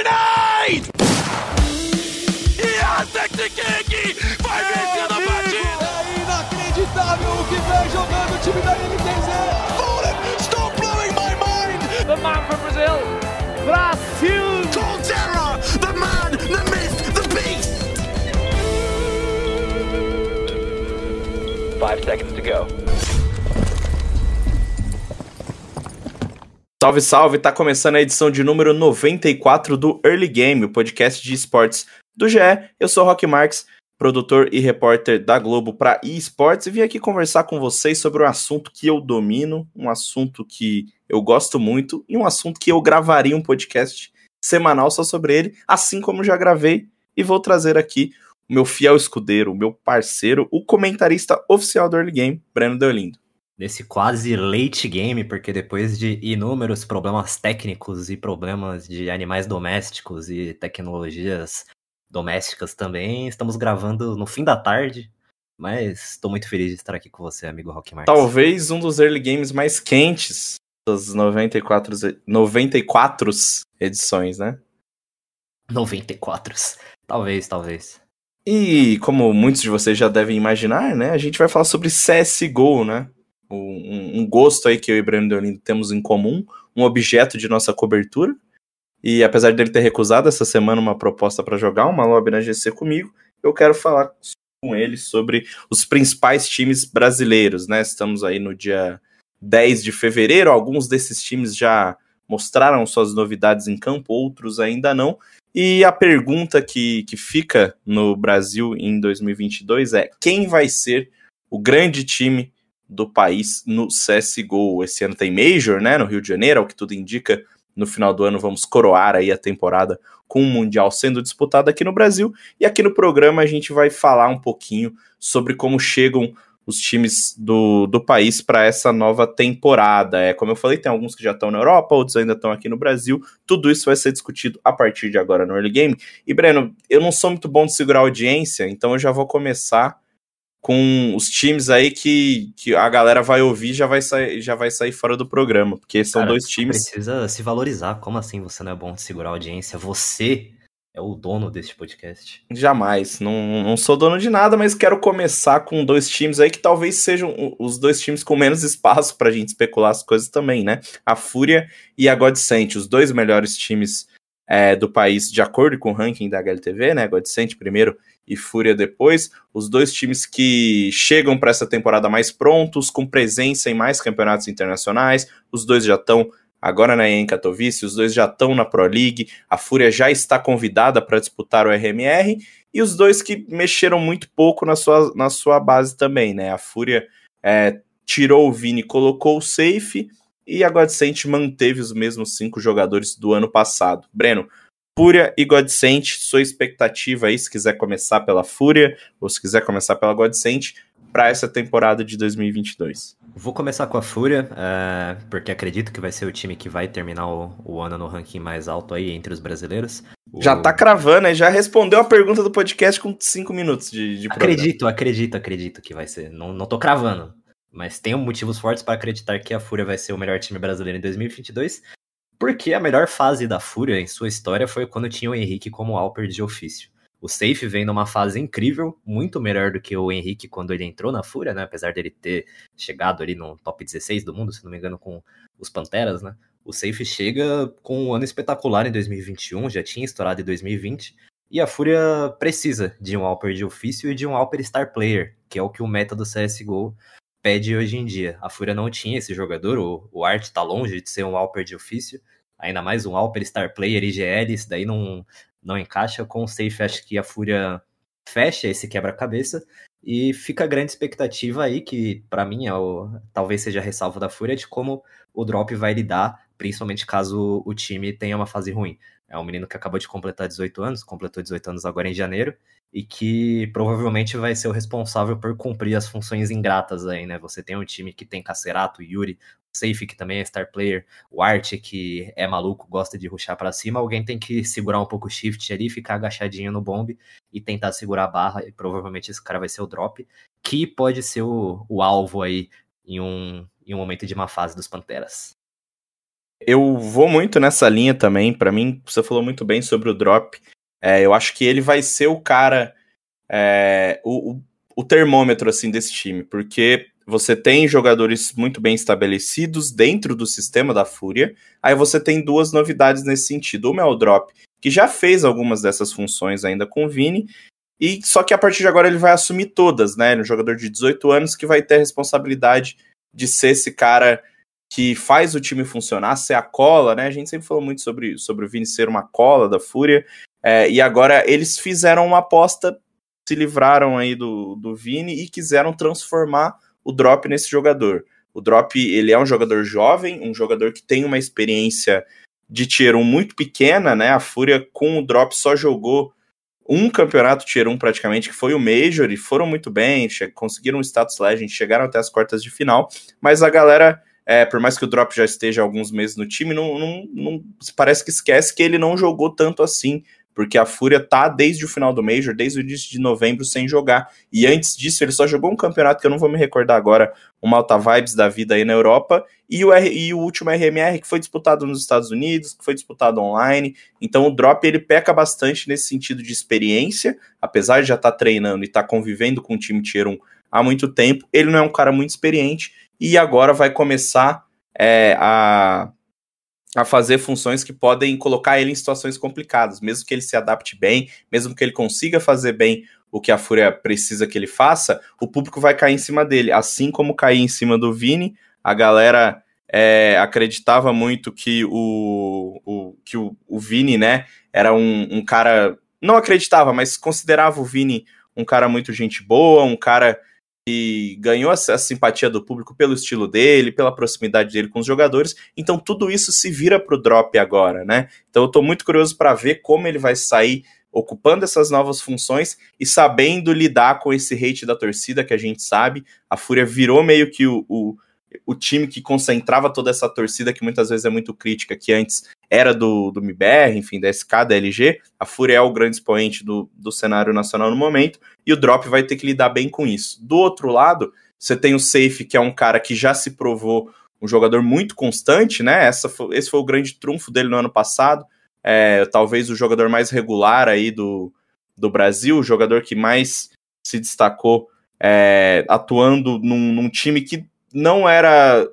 Grenade! Yasekiki vai vencendo a partida! É inacreditável o que vem jogando o time da NTZ! Fallen, stop blowing my mind! The man from Brazil, Brasil! Colterra, the man, the myth, the beast! Five seconds to go. Salve, salve! Tá começando a edição de número 94 do Early Game, o podcast de esportes do GE. Eu sou Rock Marques, produtor e repórter da Globo para eSports e vim aqui conversar com vocês sobre um assunto que eu domino, um assunto que eu gosto muito e um assunto que eu gravaria um podcast semanal só sobre ele, assim como já gravei e vou trazer aqui o meu fiel escudeiro, o meu parceiro, o comentarista oficial do Early Game, Breno Deolindo. Nesse quase late game, porque depois de inúmeros problemas técnicos e problemas de animais domésticos e tecnologias domésticas também, estamos gravando no fim da tarde, mas estou muito feliz de estar aqui com você, amigo Rock Marques. Talvez um dos early games mais quentes das 94, e- 94 edições, né? 94. Talvez, talvez. E como muitos de vocês já devem imaginar, né? A gente vai falar sobre CSGO, né? Um, um- gosto aí que eu e Breno Deolindo temos em comum, um objeto de nossa cobertura. E apesar dele ter recusado essa semana uma proposta para jogar uma lobby na GC comigo, eu quero falar com ele sobre os principais times brasileiros, né? Estamos aí no dia 10 de fevereiro, alguns desses times já mostraram suas novidades em campo, outros ainda não. E a pergunta que, que fica no Brasil em 2022 é: quem vai ser o grande time do país no CSGO? Esse ano tem Major, né? No Rio de Janeiro, ao que tudo indica. No final do ano vamos coroar aí a temporada com o Mundial sendo disputado aqui no Brasil. E aqui no programa a gente vai falar um pouquinho sobre como chegam os times do, do país para essa nova temporada. É, como eu falei, tem alguns que já estão na Europa, outros ainda estão aqui no Brasil. Tudo isso vai ser discutido a partir de agora no Early Game. E, Breno, eu não sou muito bom de segurar audiência, então eu já vou começar com os times aí que, que a galera vai ouvir e já vai sair, já vai sair fora do programa, porque são Cara, dois você times. Precisa se valorizar. Como assim você não é bom de segurar a audiência? Você é o dono deste podcast. Jamais, não, não sou dono de nada, mas quero começar com dois times aí que talvez sejam os dois times com menos espaço pra gente especular as coisas também, né? A Fúria e a Godsent, os dois melhores times é, do país, de acordo com o ranking da HLTV, né? Godsent primeiro e Fúria depois. Os dois times que chegam para essa temporada mais prontos, com presença em mais campeonatos internacionais. Os dois já estão agora na EM Katowice, os dois já estão na Pro League. A Fúria já está convidada para disputar o RMR e os dois que mexeram muito pouco na sua, na sua base também, né? A Fúria é, tirou o Vini, colocou o Safe e a Godsent manteve os mesmos cinco jogadores do ano passado. Breno, Fúria e Godsent, sua expectativa aí, se quiser começar pela Fúria ou se quiser começar pela Godsent, para essa temporada de 2022. Vou começar com a Fúria, é, porque acredito que vai ser o time que vai terminar o, o ano no ranking mais alto aí entre os brasileiros. O- Já tá cravando, né? Já respondeu a pergunta do podcast com cinco minutos de, de programa. Acredito, acredito, acredito que vai ser. Não, não tô cravando. Mas tenho motivos fortes para acreditar que a Fúria vai ser o melhor time brasileiro em 2022. Porque a melhor fase da Fúria em sua história foi quando tinha o Henrique como Alper de ofício. O Safe vem numa fase incrível, muito melhor do que o Henrique quando ele entrou na Fúria, né? Apesar dele ter chegado ali no top 16 do mundo, se não me engano, com os Panteras, né? O Safe chega com um ano espetacular em 2021, já tinha estourado em 2020. E a Fúria precisa de um Alper de ofício e de um Alper Star Player, que é o que o meta do CSGO pede hoje em dia. A Fúria não tinha esse jogador, o, o Art tá longe de ser um Alper de ofício, ainda mais um Alper Star Player IGL, isso daí não, não encaixa com o Safe. Acho que a Fúria fecha esse quebra-cabeça e fica a grande expectativa aí, que para mim é o, talvez seja a ressalva da Fúria, de como o drop vai lidar, principalmente caso o time tenha uma fase ruim. É um menino que acabou de completar 18 anos, completou 18 anos agora em janeiro, e que provavelmente vai ser o responsável por cumprir as funções ingratas aí, né? Você tem um time que tem Cacerato, Yuri, Safe, que também é star player, o Art, que é maluco, gosta de ruxar para cima, alguém tem que segurar um pouco o shift ali, ficar agachadinho no bomb e tentar segurar a barra, e provavelmente esse cara vai ser o drop, que pode ser o, o alvo aí em um, em um momento de uma fase dos Panteras. Eu vou muito nessa linha também. Para mim, você falou muito bem sobre o drop. É, eu acho que ele vai ser o cara, é, o, o, o termômetro assim desse time, porque você tem jogadores muito bem estabelecidos dentro do sistema da Fúria. Aí você tem duas novidades nesse sentido. Uma é o Drop, que já fez algumas dessas funções ainda com o Vini, e só que a partir de agora ele vai assumir todas, né? Ele é um jogador de 18 anos que vai ter a responsabilidade de ser esse cara que faz o time funcionar, ser a cola, né? A gente sempre falou muito sobre, sobre o Vini ser uma cola da Fúria, é, e agora eles fizeram uma aposta, se livraram aí do, do Vini e quiseram transformar o Drop nesse jogador. O Drop, ele é um jogador jovem, um jogador que tem uma experiência de Tier 1 muito pequena, né? A Fúria com o Drop só jogou um campeonato Tier 1 praticamente, que foi o Major, e foram muito bem, conseguiram o status Legend, chegaram até as quartas de final, mas a galera, é, por mais que o Drop já esteja alguns meses no time, não, não, não parece que esquece que ele não jogou tanto assim porque a Fúria tá desde o final do Major, desde o início de novembro, sem jogar. E antes disso, ele só jogou um campeonato que eu não vou me recordar agora, o Malta Vibes da vida aí na Europa, e o, R, e o último RMR que foi disputado nos Estados Unidos, que foi disputado online. Então o Drop ele peca bastante nesse sentido de experiência, apesar de já estar tá treinando e estar tá convivendo com o time Tier 1 há muito tempo, ele não é um cara muito experiente e agora vai começar é, a a fazer funções que podem colocar ele em situações complicadas, mesmo que ele se adapte bem, mesmo que ele consiga fazer bem o que a Fúria precisa que ele faça, o público vai cair em cima dele, assim como cair em cima do Vini, a galera é, acreditava muito que o, o que o, o, Vini, né, era um, um cara, não acreditava, mas considerava o Vini um cara muito gente boa, um cara que ganhou a, simpatia do público pelo estilo dele, pela proximidade dele com os jogadores. Então tudo isso se vira pro drop agora, né? Então eu tô muito curioso para ver como ele vai sair ocupando essas novas funções e sabendo lidar com esse hate da torcida que a gente sabe. A Fúria virou meio que o, o o time que concentrava toda essa torcida, que muitas vezes é muito crítica, que antes era do, do MBR, enfim, da SK, da LG, a Fúria é o grande expoente do, do cenário nacional no momento, e o Drop vai ter que lidar bem com isso. Do outro lado, você tem o Safe, que é um cara que já se provou um jogador muito constante, né? Essa foi, esse foi o grande trunfo dele no ano passado. É, talvez o jogador mais regular aí do, do Brasil, o jogador que mais se destacou é, atuando num, num time que não era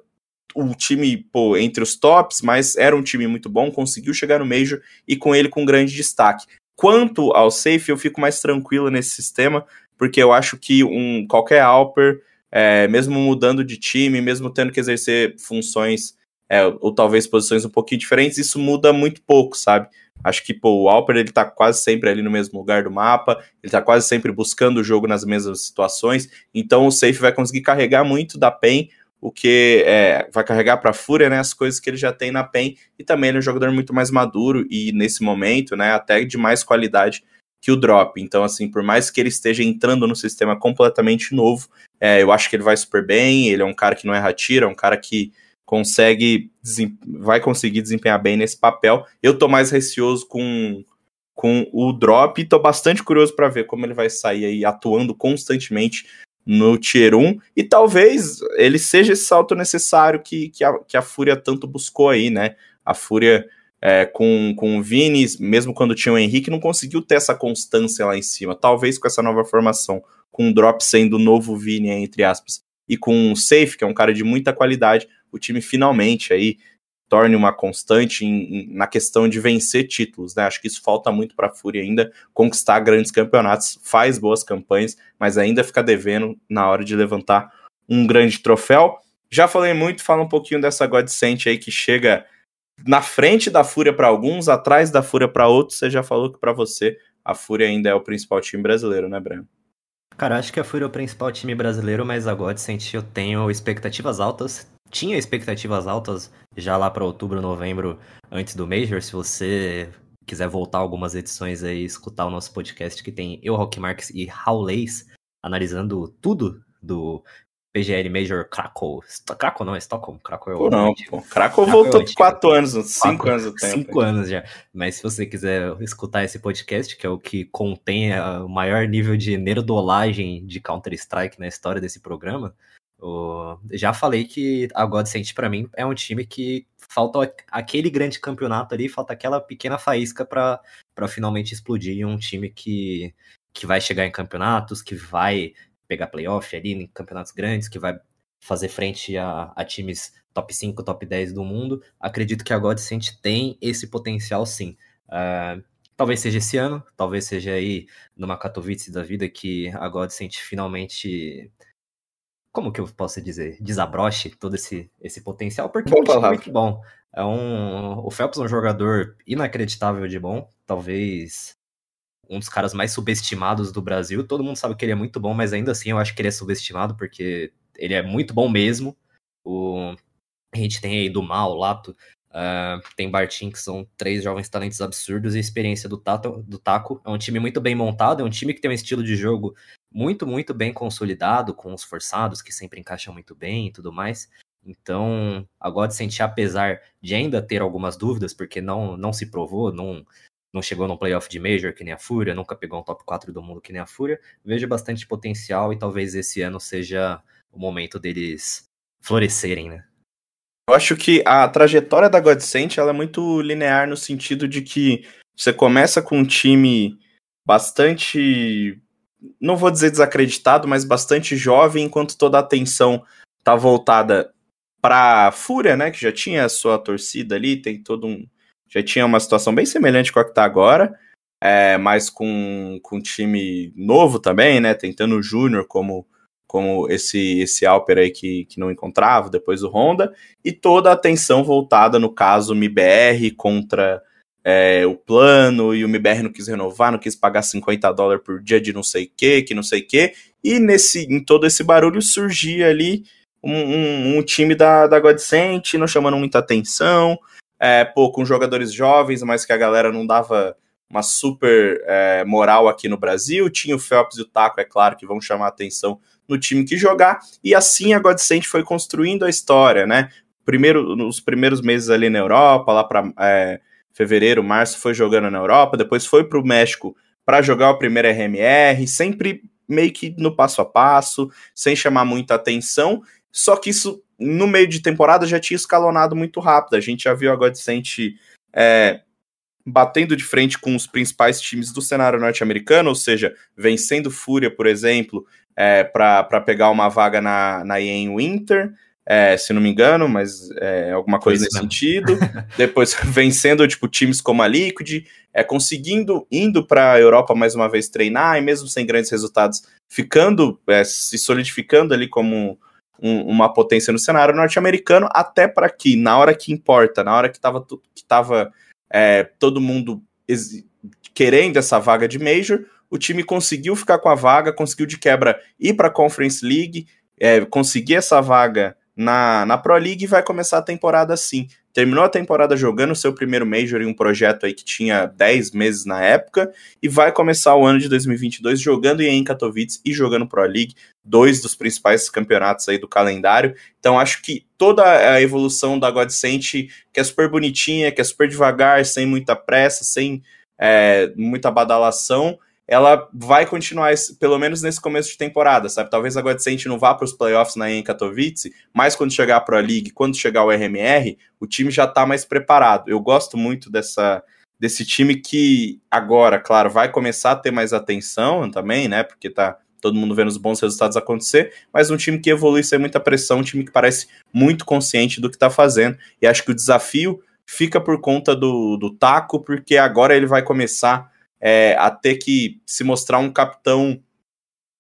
o time pô, entre os tops, mas era um time muito bom, conseguiu chegar no Major e com ele com grande destaque. Quanto ao safe, eu fico mais tranquilo nesse sistema, porque eu acho que um qualquer Alper, é, mesmo mudando de time, mesmo tendo que exercer funções é, ou talvez posições um pouquinho diferentes, isso muda muito pouco, sabe? Acho que pô, o Alper ele tá quase sempre ali no mesmo lugar do mapa, ele tá quase sempre buscando o jogo nas mesmas situações, então o safe vai conseguir carregar muito da PEN, o que é, vai carregar para a Fúria né, as coisas que ele já tem na PEN, e também ele é um jogador muito mais maduro e nesse momento, né, até de mais qualidade que o Drop. Então, assim, por mais que ele esteja entrando no sistema completamente novo, é, eu acho que ele vai super bem, ele é um cara que não erra tiro, é um cara que consegue vai conseguir desempenhar bem nesse papel. Eu tô mais receoso com, com o drop e tô bastante curioso para ver como ele vai sair aí atuando constantemente no Tier 1 e talvez ele seja esse salto necessário que, que, a, que a Fúria tanto buscou aí, né? A Fúria é, com, com o Vini, mesmo quando tinha o Henrique, não conseguiu ter essa constância lá em cima. Talvez com essa nova formação, com o Drop sendo o novo Vini, entre aspas, e com o Safe, que é um cara de muita qualidade, o time finalmente aí torne uma constante em, na questão de vencer títulos, né? Acho que isso falta muito para a Fúria ainda conquistar grandes campeonatos, faz boas campanhas, mas ainda fica devendo na hora de levantar um grande troféu. Já falei muito, fala um pouquinho dessa Godsent aí que chega na frente da Fúria para alguns, atrás da Fúria para outros. Você já falou que para você a Fúria ainda é o principal time brasileiro, né, Breno? Cara, acho que a Fúria é o principal time brasileiro, mas a Godsent eu tenho expectativas altas tinha expectativas altas já lá para outubro, novembro, antes do Major. Se você quiser voltar algumas edições aí, escutar o nosso podcast que tem eu, Rock Marks e Leis, analisando tudo do PGL Major Krakow. Krakow não, é Stockholm. Krakow é o Não, pô. Krakow, Krakow voltou é quatro anos, cinco quatro, anos do tempo. Cinco anos já. Mas se você quiser escutar esse podcast, que é o que contém o maior nível de nerdolagem de Counter-Strike na história desse programa. Já falei que a Godsend para mim é um time que falta aquele grande campeonato ali, falta aquela pequena faísca para finalmente explodir um time que, que vai chegar em campeonatos, que vai pegar playoff ali em campeonatos grandes, que vai fazer frente a, a times top 5, top 10 do mundo. Acredito que a Godsend tem esse potencial sim. Uh, talvez seja esse ano, talvez seja aí numa Katowice da vida que a Godsend finalmente como que eu posso dizer, desabroche todo esse, esse potencial, porque Boa é um time muito bom. É um, o Phelps é um jogador inacreditável de bom, talvez um dos caras mais subestimados do Brasil. Todo mundo sabe que ele é muito bom, mas ainda assim eu acho que ele é subestimado, porque ele é muito bom mesmo. O, a gente tem aí do Mal, Lato, uh, tem Bartim, que são três jovens talentos absurdos, e a experiência do, Tato, do Taco. É um time muito bem montado, é um time que tem um estilo de jogo muito, muito bem consolidado, com os forçados que sempre encaixam muito bem e tudo mais. Então, agora de sentir, apesar de ainda ter algumas dúvidas, porque não, não se provou, não, não chegou no playoff de Major que nem a Fúria, nunca pegou um top 4 do mundo que nem a Fúria, vejo bastante potencial e talvez esse ano seja o momento deles florescerem, né? Eu acho que a trajetória da Godsent ela é muito linear no sentido de que você começa com um time bastante não vou dizer desacreditado, mas bastante jovem, enquanto toda a atenção tá voltada para Fúria, né, que já tinha a sua torcida ali, tem todo um já tinha uma situação bem semelhante com a que tá agora, é, mas com, com um time novo também, né, tentando o Júnior como como esse esse Alper aí que, que não encontrava, depois o Honda, e toda a atenção voltada, no caso, MBR contra é, o plano e o MBR não quis renovar, não quis pagar 50 dólares por dia de não sei o que, que não sei o que. E nesse, em todo esse barulho surgia ali um, um, um time da, da Godsent, não chamando muita atenção, é, pô, com jogadores jovens, mas que a galera não dava uma super é, moral aqui no Brasil. Tinha o Phelps e o Taco, é claro, que vão chamar atenção no time que jogar. E assim a Godsent foi construindo a história, né? Primeiro, nos primeiros meses ali na Europa, lá para é, fevereiro, março, foi jogando na Europa, depois foi para o México para jogar o primeiro RMR, sempre meio que no passo a passo, sem chamar muita atenção. Só que isso, no meio de temporada, já tinha escalonado muito rápido. A gente já viu a Godsent é, batendo de frente com os principais times do cenário norte-americano, ou seja, vencendo Fúria, por exemplo, é, para pegar uma vaga na, na EM Winter é, se não me engano, mas é, alguma coisa nesse sentido. Depois vencendo tipo times como a Liquid, é, conseguindo indo para a Europa mais uma vez treinar e mesmo sem grandes resultados, ficando é, se solidificando ali como um, uma potência no cenário norte-americano, até para que na hora que importa, na hora que estava que tava, é, todo mundo querendo essa vaga de major, o time conseguiu ficar com a vaga, conseguiu de quebra ir para a Conference League, é, conseguir essa vaga na, na Pro League e vai começar a temporada assim. Terminou a temporada jogando seu primeiro Major em um projeto aí que tinha 10 meses na época e vai começar o ano de 2022 jogando em Katowice e jogando Pro League, dois dos principais campeonatos aí do calendário. Então acho que toda a evolução da Godsent, que é super bonitinha, que é super devagar, sem muita pressa, sem é, muita badalação, ela vai continuar, pelo menos nesse começo de temporada, sabe? Talvez a Godsent não vá para os playoffs na em Katowice, mas quando chegar a Pro League, quando chegar o RMR, o time já está mais preparado. Eu gosto muito dessa desse time que agora, claro, vai começar a ter mais atenção também, né? Porque tá todo mundo vendo os bons resultados acontecer, mas um time que evolui sem muita pressão, um time que parece muito consciente do que está fazendo. E acho que o desafio fica por conta do, do taco, porque agora ele vai começar é, a ter que se mostrar um capitão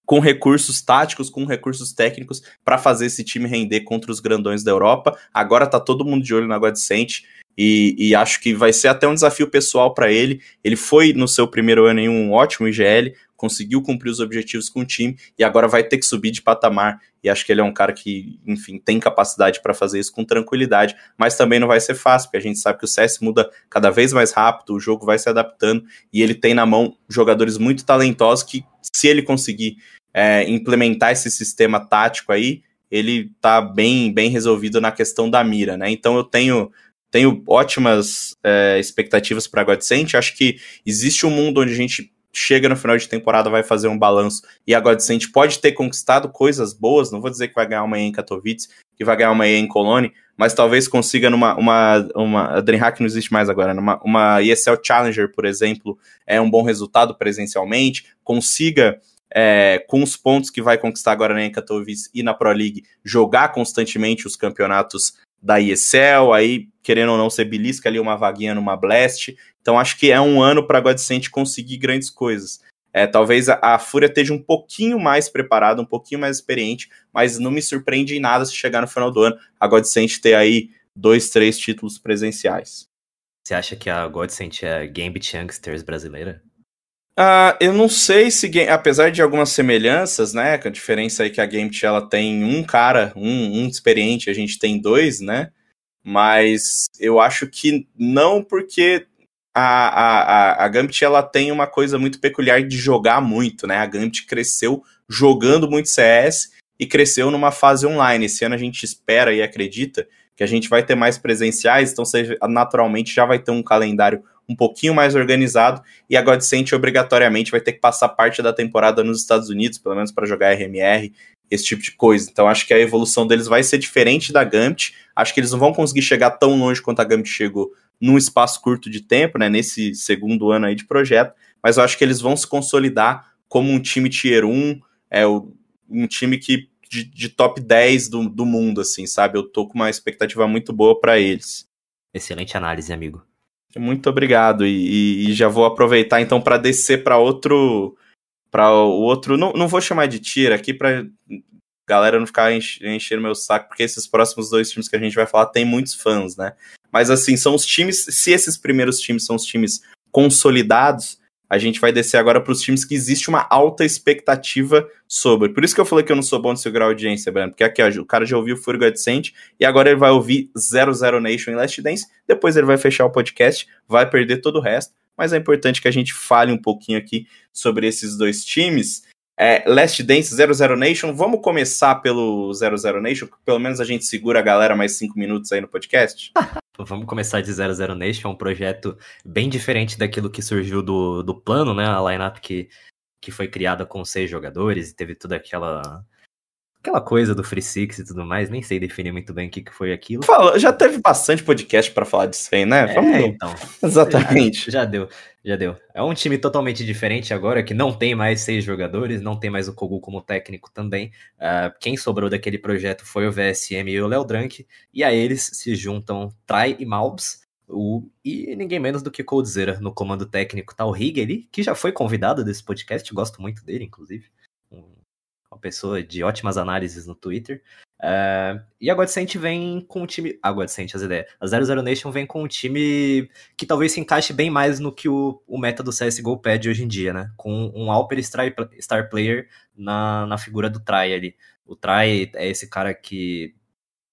com recursos táticos, com recursos técnicos para fazer esse time render contra os grandões da Europa. Agora tá todo mundo de olho na Godsent e, e acho que vai ser até um desafio pessoal para ele. Ele foi no seu primeiro ano em um ótimo IGL, conseguiu cumprir os objetivos com o time e agora vai ter que subir de patamar. E acho que ele é um cara que, enfim, tem capacidade para fazer isso com tranquilidade, mas também não vai ser fácil, porque a gente sabe que o CS muda cada vez mais rápido, o jogo vai se adaptando e ele tem na mão jogadores muito talentosos que, se ele conseguir é, implementar esse sistema tático aí, ele tá bem, bem resolvido na questão da mira, né? Então eu tenho tenho ótimas é, expectativas para Godsent. Acho que existe um mundo onde a gente chega no final de temporada, vai fazer um balanço e a Godsend pode ter conquistado coisas boas, não vou dizer que vai ganhar uma EA em Katowice, que vai ganhar uma EA em Colônia, mas talvez consiga numa uma, uma a DreamHack não existe mais agora, numa uma ESL Challenger, por exemplo, é um bom resultado presencialmente, consiga é, com os pontos que vai conquistar agora na Katowice e na Pro League, jogar constantemente os campeonatos da ESL, aí querendo ou não ser belisca ali uma vaguinha numa Blast. Então acho que é um ano para a Godsent conseguir grandes coisas. É, talvez a, a, Fúria esteja um pouquinho mais preparada, um pouquinho mais experiente, mas não me surpreende em nada se chegar no final do ano a Godsent ter aí dois, três títulos presenciais. Você acha que a Godsent é a Gambit Youngsters brasileira? Uh, eu não sei se, apesar de algumas semelhanças, né, a diferença aí que a Gambit ela tem um cara, um, um experiente, a gente tem dois, né, mas eu acho que não porque a, a, a Gambit ela tem uma coisa muito peculiar de jogar muito, né, a Gambit cresceu jogando muito CS e cresceu numa fase online, esse ano a gente espera e acredita que a gente vai ter mais presenciais, então você naturalmente já vai ter um calendário um pouquinho mais organizado e a Godsent obrigatoriamente vai ter que passar parte da temporada nos Estados Unidos, pelo menos para jogar RMR, esse tipo de coisa. Então acho que a evolução deles vai ser diferente da Gambit. Acho que eles não vão conseguir chegar tão longe quanto a Gambit chegou num espaço curto de tempo, né, nesse segundo ano aí de projeto, mas eu acho que eles vão se consolidar como um time tier 1, é um time que de, de top 10 do, do mundo, assim, sabe? Eu tô com uma expectativa muito boa para eles. Excelente análise, amigo. Muito obrigado. E, e já vou aproveitar então para descer para outro. para o outro. Não, não vou chamar de tira aqui para galera não ficar enchendo meu saco, porque esses próximos dois times que a gente vai falar tem muitos fãs, né? Mas assim, são os times. Se esses primeiros times são os times consolidados, a gente vai descer agora para os times que existe uma alta expectativa sobre. Por isso que eu falei que eu não sou bom de segurar a audiência, Breno, porque aqui ó, o cara já ouviu o Fúria Adcent e agora ele vai ouvir 00 Nation em Last Dance, depois ele vai fechar o podcast, vai perder todo o resto, mas é importante que a gente fale um pouquinho aqui sobre esses dois times. É, Last Dance 00 Nation, vamos começar pelo 00 Nation, pelo menos a gente segura a galera mais cinco minutos aí no podcast. Vamos começar de 00 Nation, um projeto bem diferente daquilo que surgiu do, do plano, né? A lineup que, que foi criada com seis jogadores e teve toda aquela aquela coisa do Free Six e tudo mais, nem sei definir muito bem o que, que foi aquilo. Fala, já teve bastante podcast para falar disso aí, né? É, Vamos... então. Exatamente. Já, já, deu, já deu. É um time totalmente diferente agora, que não tem mais seis jogadores, não tem mais o Kogu como técnico também. Uh, quem sobrou daquele projeto foi o VSM e o Léo Drank, e a eles se juntam Try e Malbs, o, e ninguém menos do que Coldzera no comando técnico. Tá o Rig ali, que já foi convidado desse podcast, gosto muito dele, inclusive uma pessoa de ótimas análises no Twitter. Uh, e a Godsent vem com um time. A Godsent, as ideias. A 00 Nation vem com um time que talvez se encaixe bem mais no que o, o meta do CSGO pede hoje em dia, né? Com um Alper Star, star Player na, na figura do Try ali. O Try é esse cara que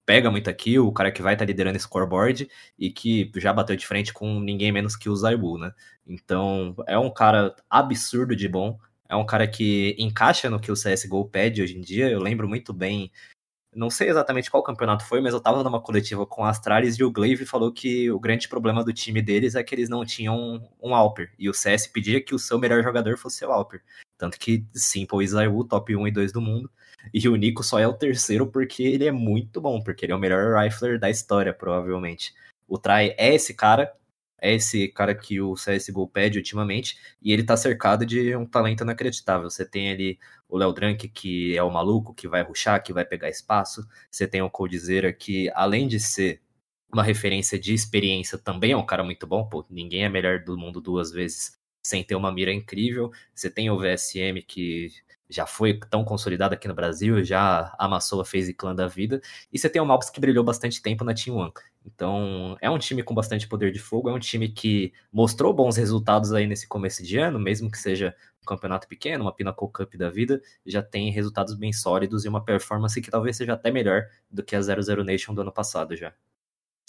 pega muito aqui, o cara que vai estar tá liderando scoreboard e que já bateu de frente com ninguém menos que o Zaibu, né? Então é um cara absurdo de bom, é um cara que encaixa no que o CSGO pede hoje em dia. Eu lembro muito bem, não sei exatamente qual campeonato foi, mas eu tava numa coletiva com a Astralis e o Glaive falou que o grande problema do time deles é que eles não tinham um Alper. E o CS pedia que o seu melhor jogador fosse o Alper. Tanto que Simple e Zaiwu, top 1 e 2 do mundo. E o Nico só é o terceiro porque ele é muito bom, porque ele é o melhor rifler da história, provavelmente. O Try é esse cara, é esse cara que o CSGO pede ultimamente, e ele tá cercado de um talento inacreditável. Você tem ali o Léo Drank, que é o maluco que vai ruxar, que vai pegar espaço. Você tem o Coldzera, que além de ser uma referência de experiência, também é um cara muito bom. Pô, ninguém é melhor do mundo duas vezes sem ter uma mira incrível. Você tem o VSM, que já foi tão consolidado aqui no Brasil, já amassou a FaZe Clan da vida. E você tem o Malps que brilhou bastante tempo na Team One. Então, é um time com bastante poder de fogo, é um time que mostrou bons resultados aí nesse começo de ano, mesmo que seja um campeonato pequeno, uma Pinnacle Cup da vida, já tem resultados bem sólidos e uma performance que talvez seja até melhor do que a 00 Nation do ano passado já.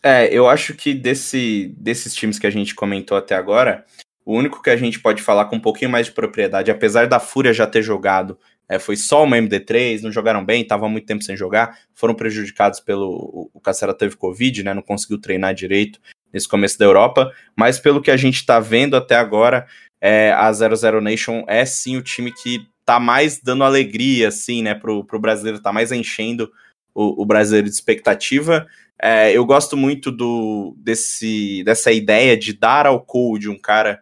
É, eu acho que desse, desses times que a gente comentou até agora, o único que a gente pode falar com um pouquinho mais de propriedade, apesar da Fúria já ter jogado, é, foi só uma MD3, não jogaram bem, estavam muito tempo sem jogar, foram prejudicados pelo. O Cacera teve Covid, né? Não conseguiu treinar direito nesse começo da Europa, mas pelo que a gente está vendo até agora, é, a 00 Nation é sim o time que tá mais dando alegria, assim, né, pro, pro brasileiro, tá mais enchendo o, o brasileiro de expectativa. É, eu gosto muito do, desse, dessa ideia de dar ao Cold um cara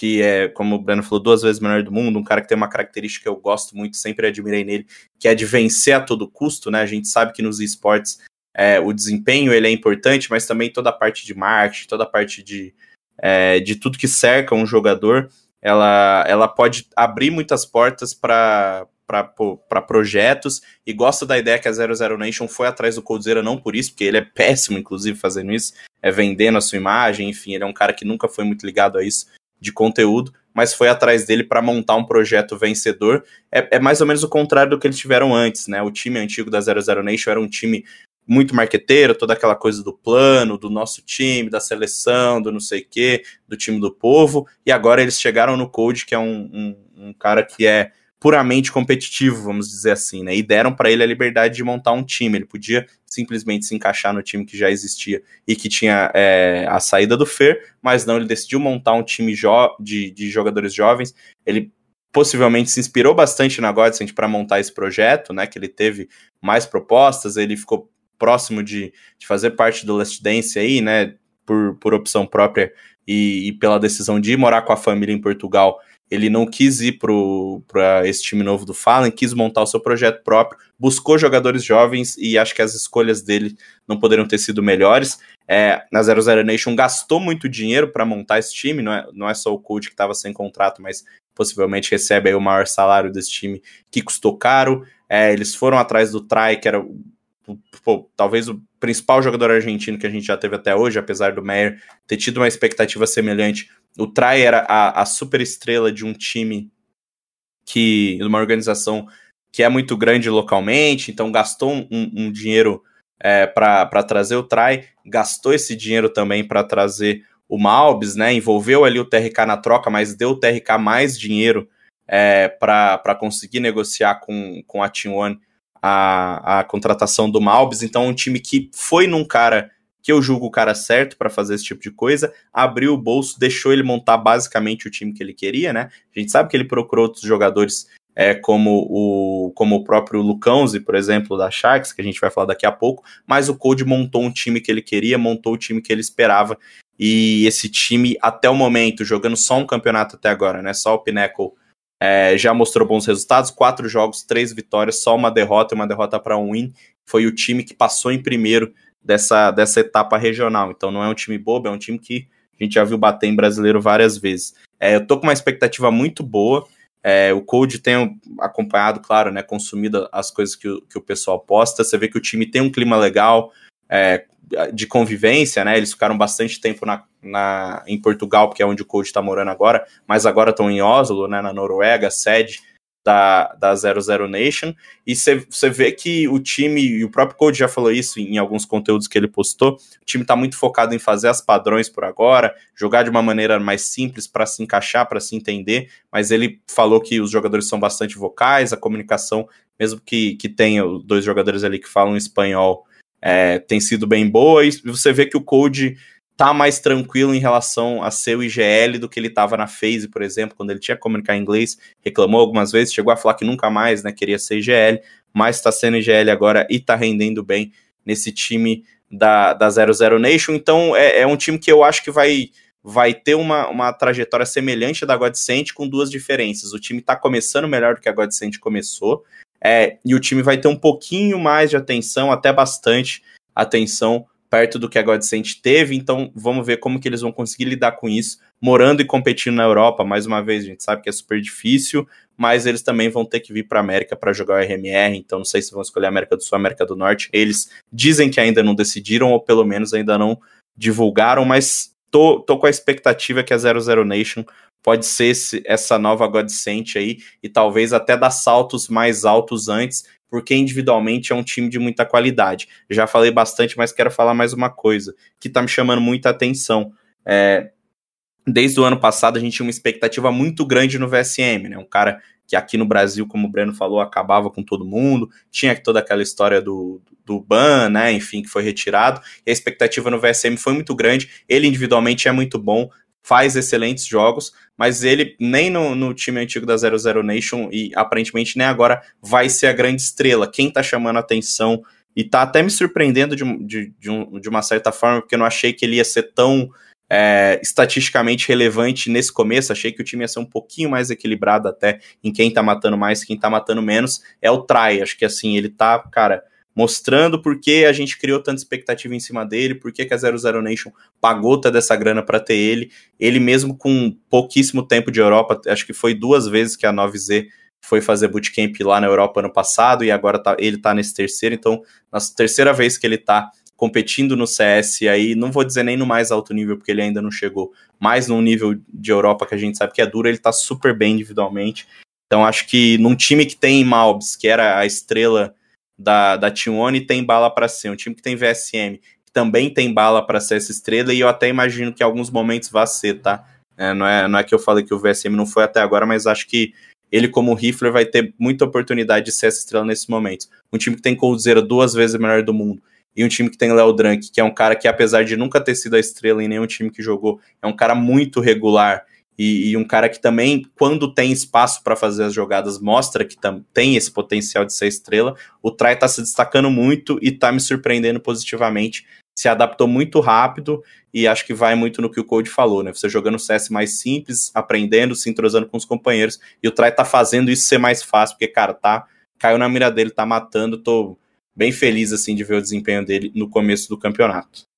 que é, como o Breno falou, duas vezes melhor do mundo, um cara que tem uma característica que eu gosto muito, sempre admirei nele, que é de vencer a todo custo, né? A gente sabe que nos esportes é, o desempenho ele é importante, mas também toda a parte de marketing, toda a parte de, é, de tudo que cerca um jogador, ela, ela pode abrir muitas portas para para projetos e gosto da ideia que a 00 Nation foi atrás do Coldzera, não por isso, porque ele é péssimo, inclusive, fazendo isso, é vendendo a sua imagem, enfim, ele é um cara que nunca foi muito ligado a isso de conteúdo, mas foi atrás dele para montar um projeto vencedor. É, é, mais ou menos o contrário do que eles tiveram antes, né? O time antigo da 00 Nation era um time muito marqueteiro, toda aquela coisa do plano, do nosso time, da seleção, do não sei o quê, do time do povo, e agora eles chegaram no Code, que é um, um, um cara que é puramente competitivo, vamos dizer assim, né? E deram para ele a liberdade de montar um time. Ele podia simplesmente se encaixar no time que já existia e que tinha é, a saída do Fer, mas não, ele decidiu montar um time de, de jogadores jovens. Ele possivelmente se inspirou bastante na Godsend para montar esse projeto, né? Que ele teve mais propostas, ele ficou próximo de, de fazer parte do Last Dance aí, né? Por, por opção própria e, e pela decisão de morar com a família em Portugal ele não quis ir para esse time novo do Fallen, quis montar o seu projeto próprio, buscou jogadores jovens e acho que as escolhas dele não poderiam ter sido melhores. É, na 00 Nation gastou muito dinheiro para montar esse time, não é, não é só o coach que estava sem contrato, mas possivelmente recebe o maior salário desse time, que custou caro. É, eles foram atrás do Trai, que era pô, talvez o principal jogador argentino que a gente já teve até hoje, apesar do Meyer ter tido uma expectativa semelhante o Trai era a, a super estrela de um time que. de uma organização que é muito grande localmente, então gastou um, um dinheiro é, para trazer o Trai, gastou esse dinheiro também para trazer o Malbis, né? Envolveu ali o TRK na troca, mas deu o TRK mais dinheiro é, para conseguir negociar com, com a Team One a, a contratação do Malbis. Então, um time que foi num cara que eu julgo o cara certo para fazer esse tipo de coisa, abriu o bolso, deixou ele montar basicamente o time que ele queria, né? A gente sabe que ele procurou outros jogadores é, como, o, como o próprio Lucãozi, por exemplo, da Sharks, que a gente vai falar daqui a pouco, mas o Code montou um time que ele queria, montou o time que ele esperava, e esse time, até o momento, jogando só um campeonato até agora, né? Só o Pinnacle é, já mostrou bons resultados, quatro jogos, três vitórias, só uma derrota e uma derrota para um win. Foi o time que passou em primeiro dessa, dessa etapa regional. Então não é um time bobo, é um time que a gente já viu bater em brasileiro várias vezes. É, eu tô com uma expectativa muito boa. É, o Code tem acompanhado, claro, né, consumido as coisas que o, que o pessoal posta. Você vê que o time tem um clima legal é, de convivência, né? Eles ficaram bastante tempo na, na, em Portugal, porque é onde o Code está morando agora, mas agora estão em Oslo, né, na Noruega, sede da, da 00 Nation, e você vê que o time, e o próprio Code já falou isso em, alguns conteúdos que ele postou, o time está muito focado em fazer as padrões por agora, jogar de uma maneira mais simples para se encaixar, para se entender, mas ele falou que os jogadores são bastante vocais, a comunicação, mesmo que, que tenha dois jogadores ali que falam espanhol, é, tem sido bem boa, e você vê que o Code tá mais tranquilo em relação a ser o IGL do que ele estava na phase, por exemplo, quando ele tinha que comunicar em inglês, reclamou algumas vezes, chegou a falar que nunca mais, né, queria ser IGL, mas está sendo IGL agora e está rendendo bem nesse time da, da 00 Nation, então é, é, um time que eu acho que vai vai ter uma, uma trajetória semelhante da Godsend com duas diferenças, o time está começando melhor do que a Godsend começou, é, e o time vai ter um pouquinho mais de atenção, até bastante atenção perto do que a Godsend teve, então vamos ver como que eles vão conseguir lidar com isso, morando e competindo na Europa, mais uma vez, a gente sabe que é super difícil, mas eles também vão ter que vir para a América para jogar o RMR, então não sei se vão escolher a América do Sul ou América do Norte, eles dizem que ainda não decidiram, ou pelo menos ainda não divulgaram, mas tô, tô com a expectativa que a 00 Nation pode ser esse, essa nova Godsend aí, e talvez até dar saltos mais altos antes, porque individualmente é um time de muita qualidade. Já falei bastante, mas quero falar mais uma coisa que está me chamando muita atenção. É, desde o ano passado a gente tinha uma expectativa muito grande no VSM, né? Um cara que aqui no Brasil, como o Breno falou, acabava com todo mundo, tinha toda aquela história do, do ban, né? Enfim, que foi retirado, e a expectativa no VSM foi muito grande. Ele individualmente é muito bom, faz excelentes jogos, mas ele nem no, no, time antigo da 00 Nation e aparentemente nem agora vai ser a grande estrela. Quem tá chamando atenção e tá até me surpreendendo de, de, de, um, de uma certa forma, porque eu não achei que ele ia ser tão é, estatisticamente relevante nesse começo. Achei que o time ia ser um pouquinho mais equilibrado até em quem tá matando mais, quem tá matando menos. É o Try. Acho que assim, ele tá, cara, mostrando por que a gente criou tanta expectativa em cima dele, por que, que a 00 Nation pagou toda essa grana para ter ele. Ele mesmo com pouquíssimo tempo de Europa, acho que foi duas vezes que a 9Z foi fazer bootcamp lá na Europa ano passado e agora tá, ele tá nesse terceiro, então na terceira vez que ele tá competindo no CS aí, não vou dizer nem no mais alto nível, porque ele ainda não chegou, mas num nível de Europa que a gente sabe que é duro, ele tá super bem individualmente. Então acho que num time que tem Malbs, que era a estrela da, da T1 tem bala para ser. Um time que tem VSM, que também tem bala para ser essa estrela, e eu até imagino que em alguns momentos vá ser, tá? É, não, é, não é que eu falei que o VSM não foi até agora, mas acho que ele, como rifler, vai ter muita oportunidade de ser essa estrela nesses momentos. Um time que tem Coldzera duas vezes melhor do mundo, e um time que tem Léo Drank, que é um cara que, apesar de nunca ter sido a estrela em nenhum time que jogou, é um cara muito regular e, e, um cara que também, quando tem espaço para fazer as jogadas, mostra que tem esse potencial de ser estrela. O Trai está se destacando muito e está me surpreendendo positivamente. Se adaptou muito rápido e acho que vai muito no que o Code falou, né? Você jogando CS mais simples, aprendendo, se entrosando com os companheiros. E o Trai tá fazendo isso ser mais fácil, porque, cara, tá. Caiu na mira dele, tá matando. Tô bem feliz, assim, de ver o desempenho dele no começo do campeonato.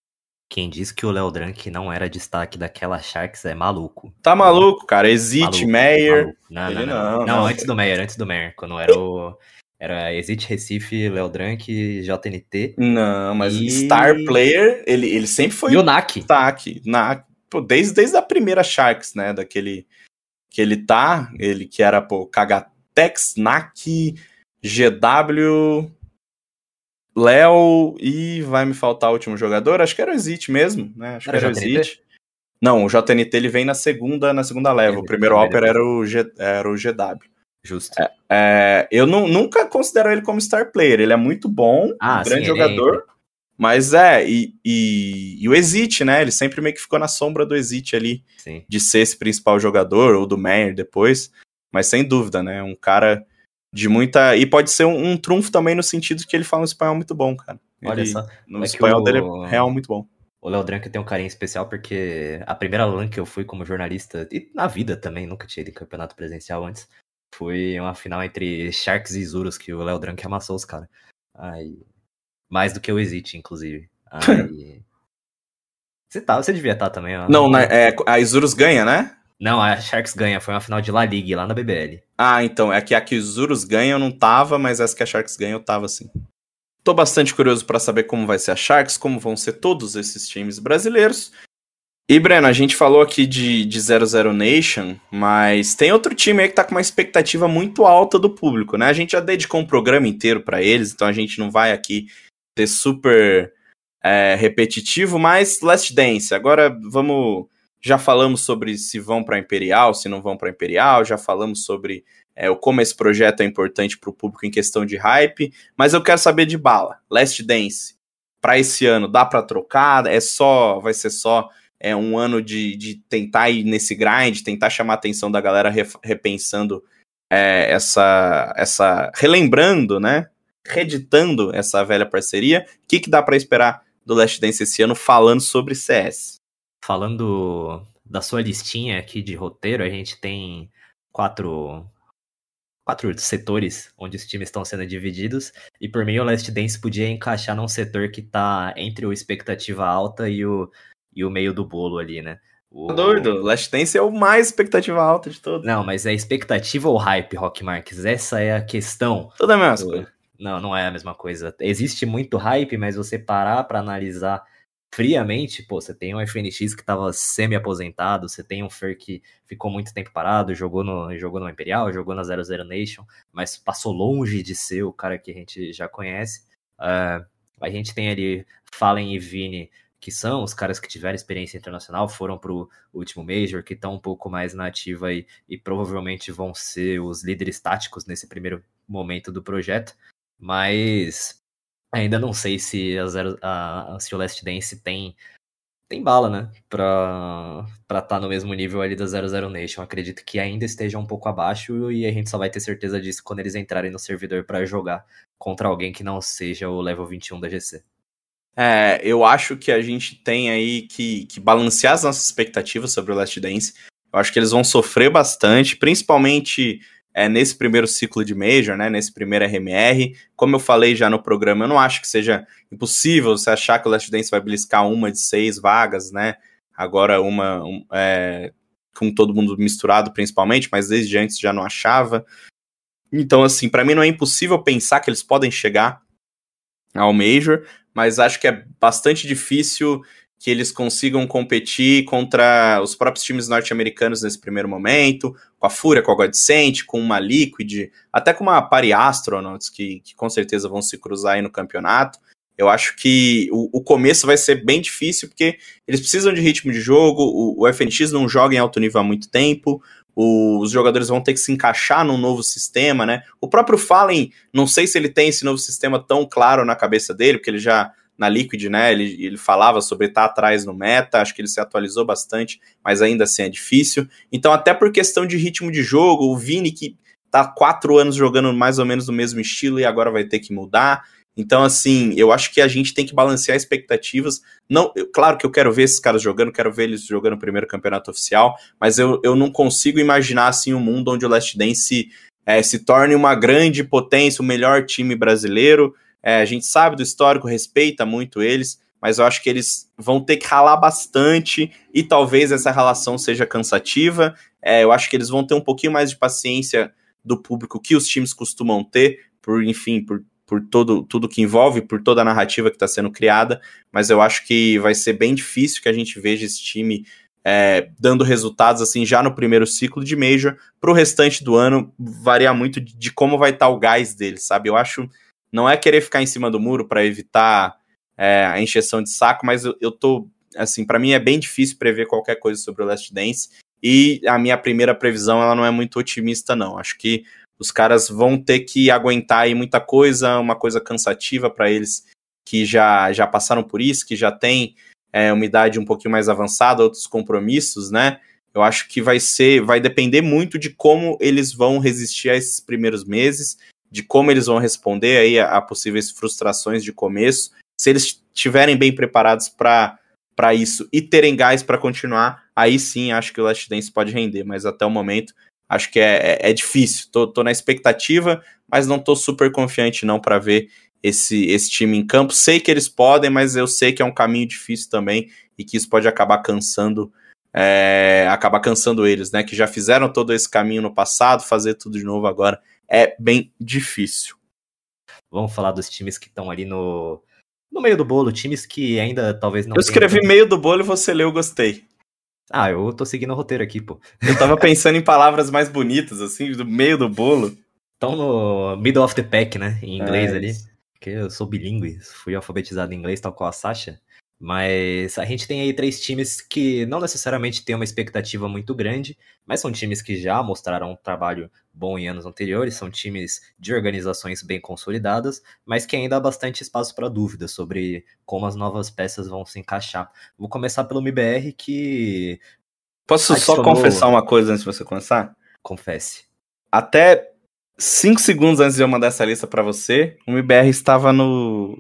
Quem disse que o Léo Drank não era destaque daquela Sharks é maluco. Tá maluco, cara. Exit, Meyer. Não, não, não, não, não, antes do Meyer, antes do Meyer. Quando era o. Era Exit Recife, Léo Drank, JNT. Não, mas. Star Player, ele, ele sempre foi. E o NAC. Destaque. NAC. Desde, desde a primeira Sharks, né? Daquele. Que ele tá. Ele que era, pô, Kagatex, NAC, GW. Léo e vai me faltar o último jogador, acho que era o Exit mesmo, né? Acho era que era o Exit. Não, o JNT ele vem na segunda, na segunda leva. o primeiro Opera era o, G, era o GW. Justo. É, é, eu não, nunca considero ele como star player. Ele é muito bom, ah, um grande sim, jogador. É... Mas é, e, e, e, o Exit, né? Ele sempre meio que ficou na sombra do Exit ali, sim. de ser esse principal jogador, ou do Meyer depois. Mas sem dúvida, né? Um cara de muita. E pode ser um, um, trunfo também no sentido que ele fala um espanhol muito bom, cara. Olha só. No é espanhol o... dele é real muito bom. O Léo Drank tem um carinho especial porque a primeira LAN que eu fui como jornalista, e na vida também, nunca tinha ido em campeonato presencial antes, foi uma final entre Sharks e Zurus que o Léo Drank amassou os caras. Aí. Mais do que o Exit, inclusive. Aí. você, tá, você devia estar tá também, ó. Não, né, é, a Isurus ganha, né? Não, a Sharks ganha, foi uma final de La Liga lá na BBL. Ah, então, é que a que os Urus ganha eu não tava, mas essa que a Sharks ganha eu tava sim. Tô bastante curioso para saber como vai ser a Sharks, como vão ser todos esses times brasileiros. E, Breno, a gente falou aqui de, de 00 Nation, mas tem outro time aí que tá com uma expectativa muito alta do público, né? A gente já dedicou um programa inteiro para eles, então a gente não vai aqui ter super é, repetitivo, mas Last Dance. Agora vamos já falamos sobre se vão para Imperial, se não vão para Imperial, já falamos sobre é, como esse projeto é importante para o público em questão de hype, mas eu quero saber de bala. Last Dance, para esse ano, dá para trocar? É só, vai ser só é, um ano de, de tentar ir nesse grind, tentar chamar a atenção da galera repensando é, essa, essa, relembrando, né? Reditando essa velha parceria. O que, que dá para esperar do Last Dance esse ano falando sobre CS? Falando da sua listinha aqui de roteiro, a gente tem quatro, quatro setores onde os times estão sendo divididos. E por mim, o Last Dance podia encaixar num setor que tá entre o expectativa alta e o, e o meio do bolo ali, né? O... Tá doido, Last Dance é o mais expectativa alta de todos. Não, mas é expectativa ou hype, Rock Marques? Essa é a questão. Tudo é a mesma. Não, não é a mesma coisa. Existe muito hype, mas você parar para analisar friamente, pô, você tem um FNX que tava semi-aposentado, você tem um Fer que ficou muito tempo parado, jogou no, jogou no Imperial, jogou na 00 Nation, mas passou longe de ser o cara que a gente já conhece. Uh, a gente tem ali Fallen e Vini, que são os caras que tiveram experiência internacional, foram pro último Major, que estão um pouco mais na ativa e, e provavelmente vão ser os líderes táticos nesse primeiro momento do projeto. Mas Ainda não sei se, a Zero, a, se o Last Dance tem, tem bala, né? Pra estar tá no mesmo nível ali da 00 Nation. Acredito que ainda esteja um pouco abaixo e a gente só vai ter certeza disso quando eles entrarem no servidor para jogar contra alguém que não seja o level 21 da GC. É, eu acho que a gente tem aí que, que balancear as nossas expectativas sobre o Last Dance. Eu acho que eles vão sofrer bastante, principalmente é, nesse primeiro ciclo de Major, né, nesse primeiro RMR. Como eu falei já no programa, eu não acho que seja impossível você achar que o Last Dance vai beliscar uma de seis vagas, né? Agora uma um, é, com todo mundo misturado principalmente, mas desde antes já não achava. Então, assim, para mim não é impossível pensar que eles podem chegar ao Major, mas acho que é bastante difícil que eles consigam competir contra os próprios times norte-americanos nesse primeiro momento, com a Fúria, com a Godsent, com uma Liquid, até com uma Pari Astronauts, que, que com certeza vão se cruzar aí no campeonato. Eu acho que o, o, começo vai ser bem difícil, porque eles precisam de ritmo de jogo, o, o FNX não joga em alto nível há muito tempo, o, os jogadores vão ter que se encaixar num novo sistema, né? O próprio Fallen, não sei se ele tem esse novo sistema tão claro na cabeça dele, porque ele já na Liquid, né? Ele, ele falava sobre estar atrás no meta, acho que ele se atualizou bastante, mas ainda assim é difícil. Então, até por questão de ritmo de jogo, o Vini, que tá quatro anos jogando mais ou menos no mesmo estilo e agora vai ter que mudar. Então, assim, eu acho que a gente tem que balancear expectativas. Não, eu, claro que eu quero ver esses caras jogando, quero ver eles jogando o primeiro campeonato oficial, mas eu, eu não consigo imaginar assim um mundo onde o Last Dance é, se torne uma grande potência, o melhor time brasileiro. É, a gente sabe do histórico, respeita muito eles, mas eu acho que eles vão ter que ralar bastante e talvez essa relação seja cansativa. É, eu acho que eles vão ter um pouquinho mais de paciência do público que os times costumam ter, por enfim, por, por todo, tudo que envolve, por toda a narrativa que está sendo criada, mas eu acho que vai ser bem difícil que a gente veja esse time é, dando resultados assim já no primeiro ciclo de Major. Para o restante do ano, varia muito de, de como vai estar tá o gás deles, sabe? Eu acho não é querer ficar em cima do muro para evitar é, a encheção de saco, mas eu, eu tô, assim, para mim é bem difícil prever qualquer coisa sobre o Last Dance. E a minha primeira previsão, ela não é muito otimista, não. Acho que os caras vão ter que aguentar aí muita coisa, uma coisa cansativa para eles que já, já passaram por isso, que já tem é, uma idade um pouquinho mais avançada, outros compromissos, né? Eu acho que vai ser, vai depender muito de como eles vão resistir a esses primeiros meses de como eles vão responder aí a, a possíveis frustrações de começo. Se eles estiverem bem preparados para isso e terem gás para continuar, aí sim acho que o Last Dance pode render, mas até o momento acho que é, é, é difícil. Tô, tô, na expectativa, mas não tô super confiante não para ver esse, esse time em campo. Sei que eles podem, mas eu sei que é um caminho difícil também e que isso pode acabar cansando é, acabar cansando eles, né? Que já fizeram todo esse caminho no passado, fazer tudo de novo agora é bem difícil. Vamos falar dos times que estão ali no, no meio do bolo, times que ainda talvez não. Eu escrevi tenham... meio do bolo e você leu, gostei. Ah, eu tô seguindo o roteiro aqui, pô. Eu tava pensando em palavras mais bonitas, assim, do meio do bolo. Estão no middle of the pack, né? Em inglês é ali. Porque eu sou bilíngue, fui alfabetizado em inglês, tal qual a Sasha. Mas a gente tem aí três times que não necessariamente têm uma expectativa muito grande, mas são times que já mostraram um trabalho bom em anos anteriores, são times de organizações bem consolidadas, mas que ainda há bastante espaço para dúvidas sobre como as novas peças vão se encaixar. Vou começar pelo MBR que. Posso adicionou... só confessar uma coisa antes de você começar? Confesse. Até cinco segundos antes de eu mandar essa lista para você, o MBR estava no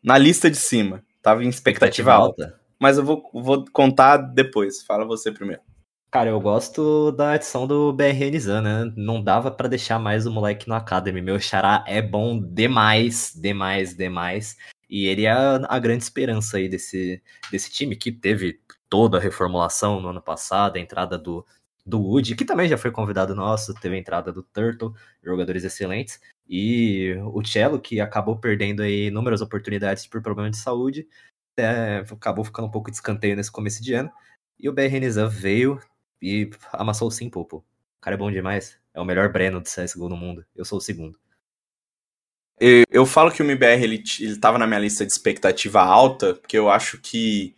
na lista de cima. Tava em expectativa, expectativa alta. alta. Mas eu vou, vou contar depois. Fala você primeiro. Cara, eu gosto da adição do BRN Zan, né? Não dava para deixar mais o moleque no Academy. Meu xará é bom demais, demais, demais. E ele é a grande esperança aí desse, desse time que teve toda a reformulação no ano passado, a entrada do, do Wood, que também já foi convidado nosso, teve a entrada do Turtle, jogadores excelentes. E o Cello, que acabou perdendo aí inúmeras oportunidades por problema de saúde, é, acabou ficando um pouco de escanteio nesse começo de ano. E o BR Nizam veio e amassou o Simple, pô. O cara é bom demais. É o melhor Breno de CSGO no mundo. Eu sou o segundo. Eu falo que o MBR ele, ele tava na minha lista de expectativa alta, porque eu acho que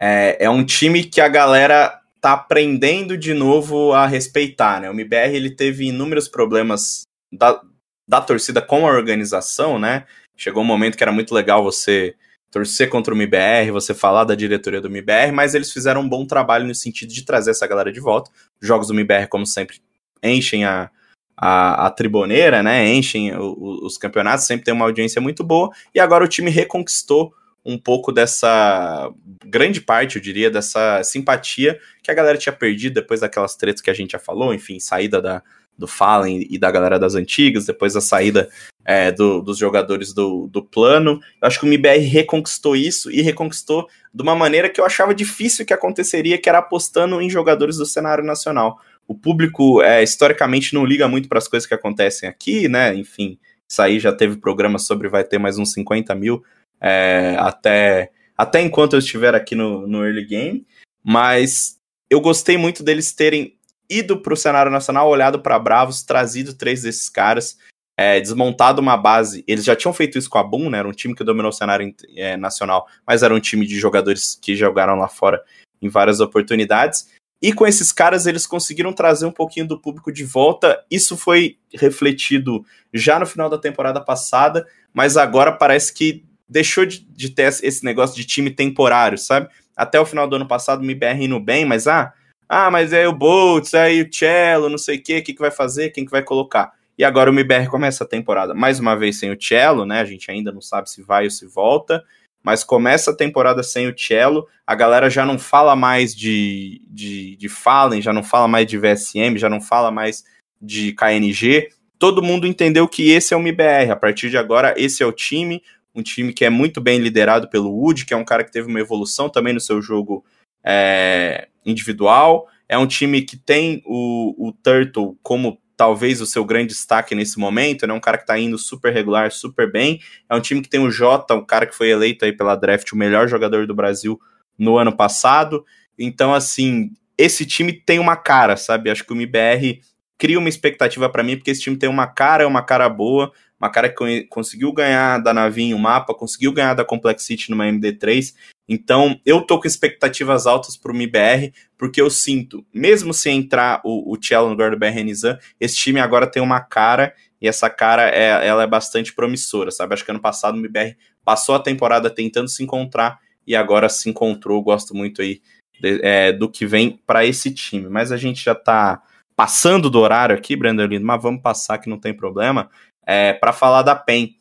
é, é um time que a galera tá aprendendo de novo a respeitar, né? O MBR ele teve inúmeros problemas da, da torcida com a organização, né? Chegou um momento que era muito legal você torcer contra o MBR, você falar da diretoria do MBR, mas eles fizeram um bom trabalho no sentido de trazer essa galera de volta. Os jogos do MBR, como sempre, enchem a, a, a triboneira, né? Enchem o, os campeonatos, sempre tem uma audiência muito boa. E agora o time reconquistou um pouco dessa grande parte, eu diria, dessa simpatia que a galera tinha perdido depois daquelas tretas que a gente já falou, enfim, saída da, do Fallen e da galera das antigas, depois da saída é, do, dos jogadores do, do plano. Eu acho que o MBR reconquistou isso e reconquistou de uma maneira que eu achava difícil que aconteceria, que era apostando em jogadores do cenário nacional. O público, é, historicamente, não liga muito para as coisas que acontecem aqui, né? Enfim, isso aí já teve programa sobre vai ter mais uns 50 mil é, até, até enquanto eu estiver aqui no, no early game. Mas eu gostei muito deles terem ido para o cenário nacional, olhado para Bravos, trazido três desses caras, é, desmontado uma base. Eles já tinham feito isso com a Boom, né? Era um time que dominou o cenário é, nacional, mas era um time de jogadores que jogaram lá fora em várias oportunidades. E com esses caras, eles conseguiram trazer um pouquinho do público de volta. Isso foi refletido já no final da temporada passada, mas agora parece que deixou de, de ter esse negócio de time temporário, sabe? Até o final do ano passado, o MBR indo bem, mas ah, ah, mas é o Boltz, aí o Cello, não sei o quê, o que, que vai fazer, quem que vai colocar. E agora o MBR começa a temporada mais uma vez sem o Cello, né? A gente ainda não sabe se vai ou se volta, mas começa a temporada sem o Cello. A galera já não fala mais de, de, de Fallen, já não fala mais de VSM, já não fala mais de KNG. Todo mundo entendeu que esse é o MBR. A partir de agora, esse é o time. Um time que é muito bem liderado pelo Wood, que é um cara que teve uma evolução também no seu jogo é, individual. É um time que tem o, o Turtle como talvez o seu grande destaque nesse momento, né? Um cara que tá indo super regular, super bem. É um time que tem o Jota, um cara que foi eleito aí pela draft o melhor jogador do Brasil no ano passado. Então, assim, esse time tem uma cara, sabe? Acho que o MBR cria uma expectativa para mim, porque esse time tem uma cara, é uma cara boa, uma cara que conseguiu ganhar da Navinha o mapa, conseguiu ganhar da Complexity numa MD3, então, eu tô com expectativas altas pro MIBR, porque eu sinto, mesmo se entrar o, o Cello no lugar do BR Nizam, esse time agora tem uma cara, e essa cara é, ela é bastante promissora, sabe? Acho que ano passado o MIBR passou a temporada tentando se encontrar, e agora se encontrou. Gosto muito aí de, é, do que vem para esse time. Mas a gente já tá passando do horário aqui, Brandon Lindo, mas vamos passar que não tem problema, é, para falar da PEN.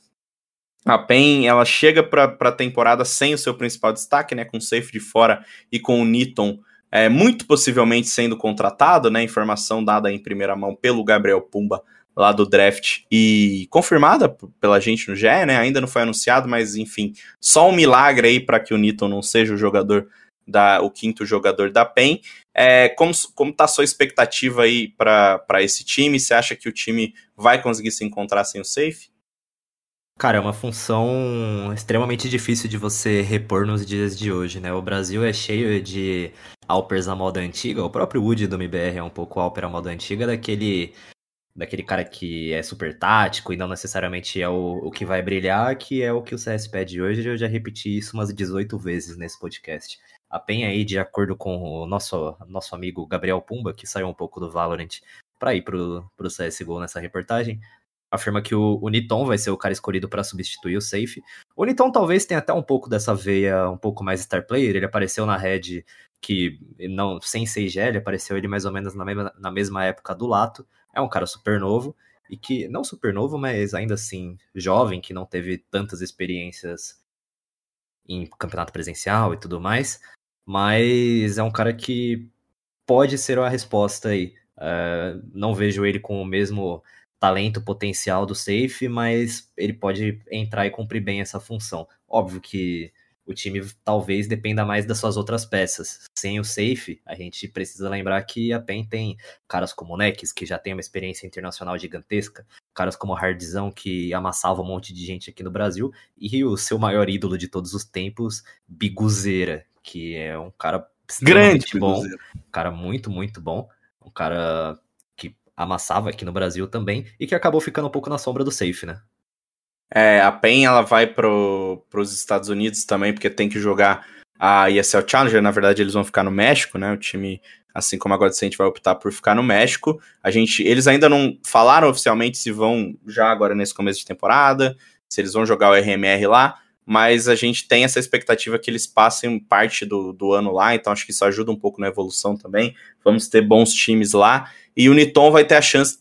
A PEN, ela chega para a temporada sem o seu principal destaque, né, com o safe de fora e com o Niton é, muito possivelmente sendo contratado, né, informação dada em primeira mão pelo Gabriel Pumba lá do draft e confirmada pela gente no GE, né, ainda não foi anunciado, mas enfim, só um milagre aí para que o Niton não seja o jogador da, o quinto jogador da PEN. É, como, como tá a sua expectativa aí para esse time? Você acha que o time vai conseguir se encontrar sem o safe? Cara, é uma função extremamente difícil de você repor nos dias de hoje, né? O Brasil é cheio de Alpers à moda antiga, o próprio Wood do MBR é um pouco Alper à moda antiga, daquele daquele cara que é super tático e não necessariamente é o, o que vai brilhar, que é o que o CS pede hoje. Eu já repeti isso umas 18 vezes nesse podcast. A PEN aí, de acordo com o nosso, nosso amigo Gabriel Pumba, que saiu um pouco do Valorant para ir pro, pro CSGO nessa reportagem, afirma que o, o Niton vai ser o cara escolhido para substituir o Safe. O Niton talvez tenha até um pouco dessa veia um pouco mais star player, ele apareceu na Red que não sem 6G, ele apareceu ele mais ou menos na mesma, na mesma época do Lato. É um cara super novo e que não super novo, mas ainda assim jovem, que não teve tantas experiências em campeonato presencial e tudo mais, mas é um cara que pode ser a resposta aí. Uh, não vejo ele com o mesmo talento potencial do safe, mas ele pode entrar e cumprir bem essa função. Óbvio que o time talvez dependa mais das suas outras peças. Sem o safe, a gente precisa lembrar que a PEN tem caras como o Nex, que já tem uma experiência internacional gigantesca, caras como o Hardzão, que amassava um monte de gente aqui no Brasil, e o seu maior ídolo de todos os tempos, Biguzeira, que é um cara grande bom, um cara muito, muito bom, um cara amassava aqui no Brasil também, e que acabou ficando um pouco na sombra do safe, né? É, a PEN ela vai para os Estados Unidos também, porque tem que jogar a ESL Challenger, na verdade eles vão ficar no México, né? O time, assim como a Godsent vai optar por ficar no México. A gente, eles ainda não falaram oficialmente se vão já agora nesse começo de temporada, se eles vão jogar o RMR lá, mas a gente tem essa expectativa que eles passem parte do, do ano lá, então acho que isso ajuda um pouco na evolução também. Vamos ter bons times lá, e o Niton vai ter a chance,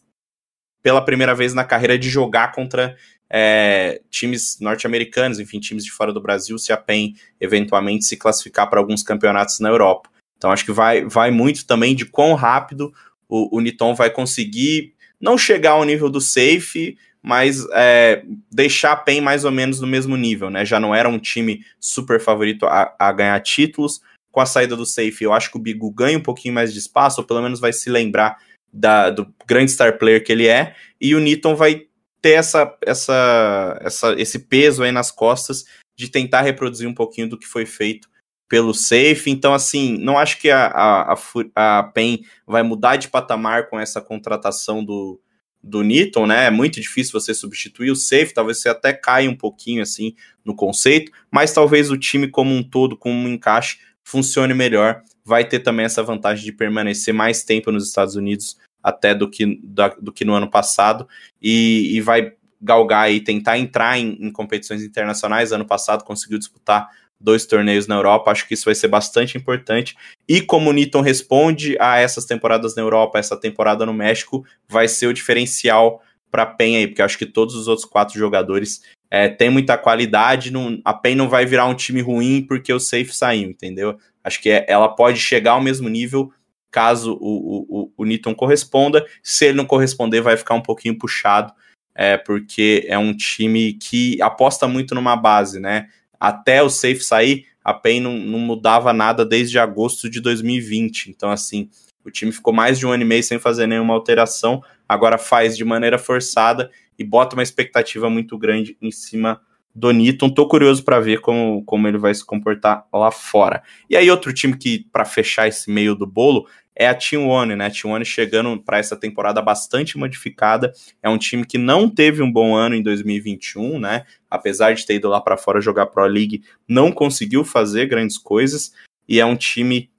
pela primeira vez na carreira, de jogar contra é, times norte-americanos, enfim, times de fora do Brasil, se a PEN eventualmente se classificar para alguns campeonatos na Europa. Então acho que vai, vai muito também de quão rápido o, o Niton vai conseguir não chegar ao nível do safe, mas é, deixar a PEN mais ou menos no mesmo nível, né? Já não era um time super favorito a, a, ganhar títulos. Com a saída do safe, eu acho que o Bigu ganha um pouquinho mais de espaço, ou pelo menos vai se lembrar da, do grande star player que ele é, e o Niton vai ter essa, essa, essa, esse peso aí nas costas de tentar reproduzir um pouquinho do que foi feito pelo safe. Então, assim, não acho que a, a, a, a PEN vai mudar de patamar com essa contratação do, do Newton, né? É muito difícil você substituir o safe, talvez você até caia um pouquinho assim no conceito, mas talvez o time como um todo, com um encaixe, funcione melhor. Vai ter também essa vantagem de permanecer mais tempo nos Estados Unidos até do que, da, do que no ano passado e, e vai galgar e tentar entrar em, em competições internacionais. Ano passado conseguiu disputar dois torneios na Europa, acho que isso vai ser bastante importante. E como o Niton responde a essas temporadas na Europa, essa temporada no México, vai ser o diferencial para a PEN aí, porque acho que todos os outros quatro jogadores é, têm muita qualidade, não, a PEN não vai virar um time ruim porque o Safe saiu, entendeu? Acho que é, ela pode chegar ao mesmo nível caso o, o, o Niton corresponda, se ele não corresponder vai ficar um pouquinho puxado, é, porque é um time que aposta muito numa base, né? Até o safe sair, a PEN não, não mudava nada desde agosto de 2020. Então, assim, o time ficou mais de um ano e meio sem fazer nenhuma alteração, agora faz de maneira forçada e bota uma expectativa muito grande em cima do Niton. Tô curioso para ver como, como ele vai se comportar lá fora. E aí, outro time que, para fechar esse meio do bolo, é a Team One, né? A Team One chegando para essa temporada bastante modificada. É um time que não teve um bom ano em 2021, né? Apesar de ter ido lá para fora jogar Pro League, não conseguiu fazer grandes coisas. E é um time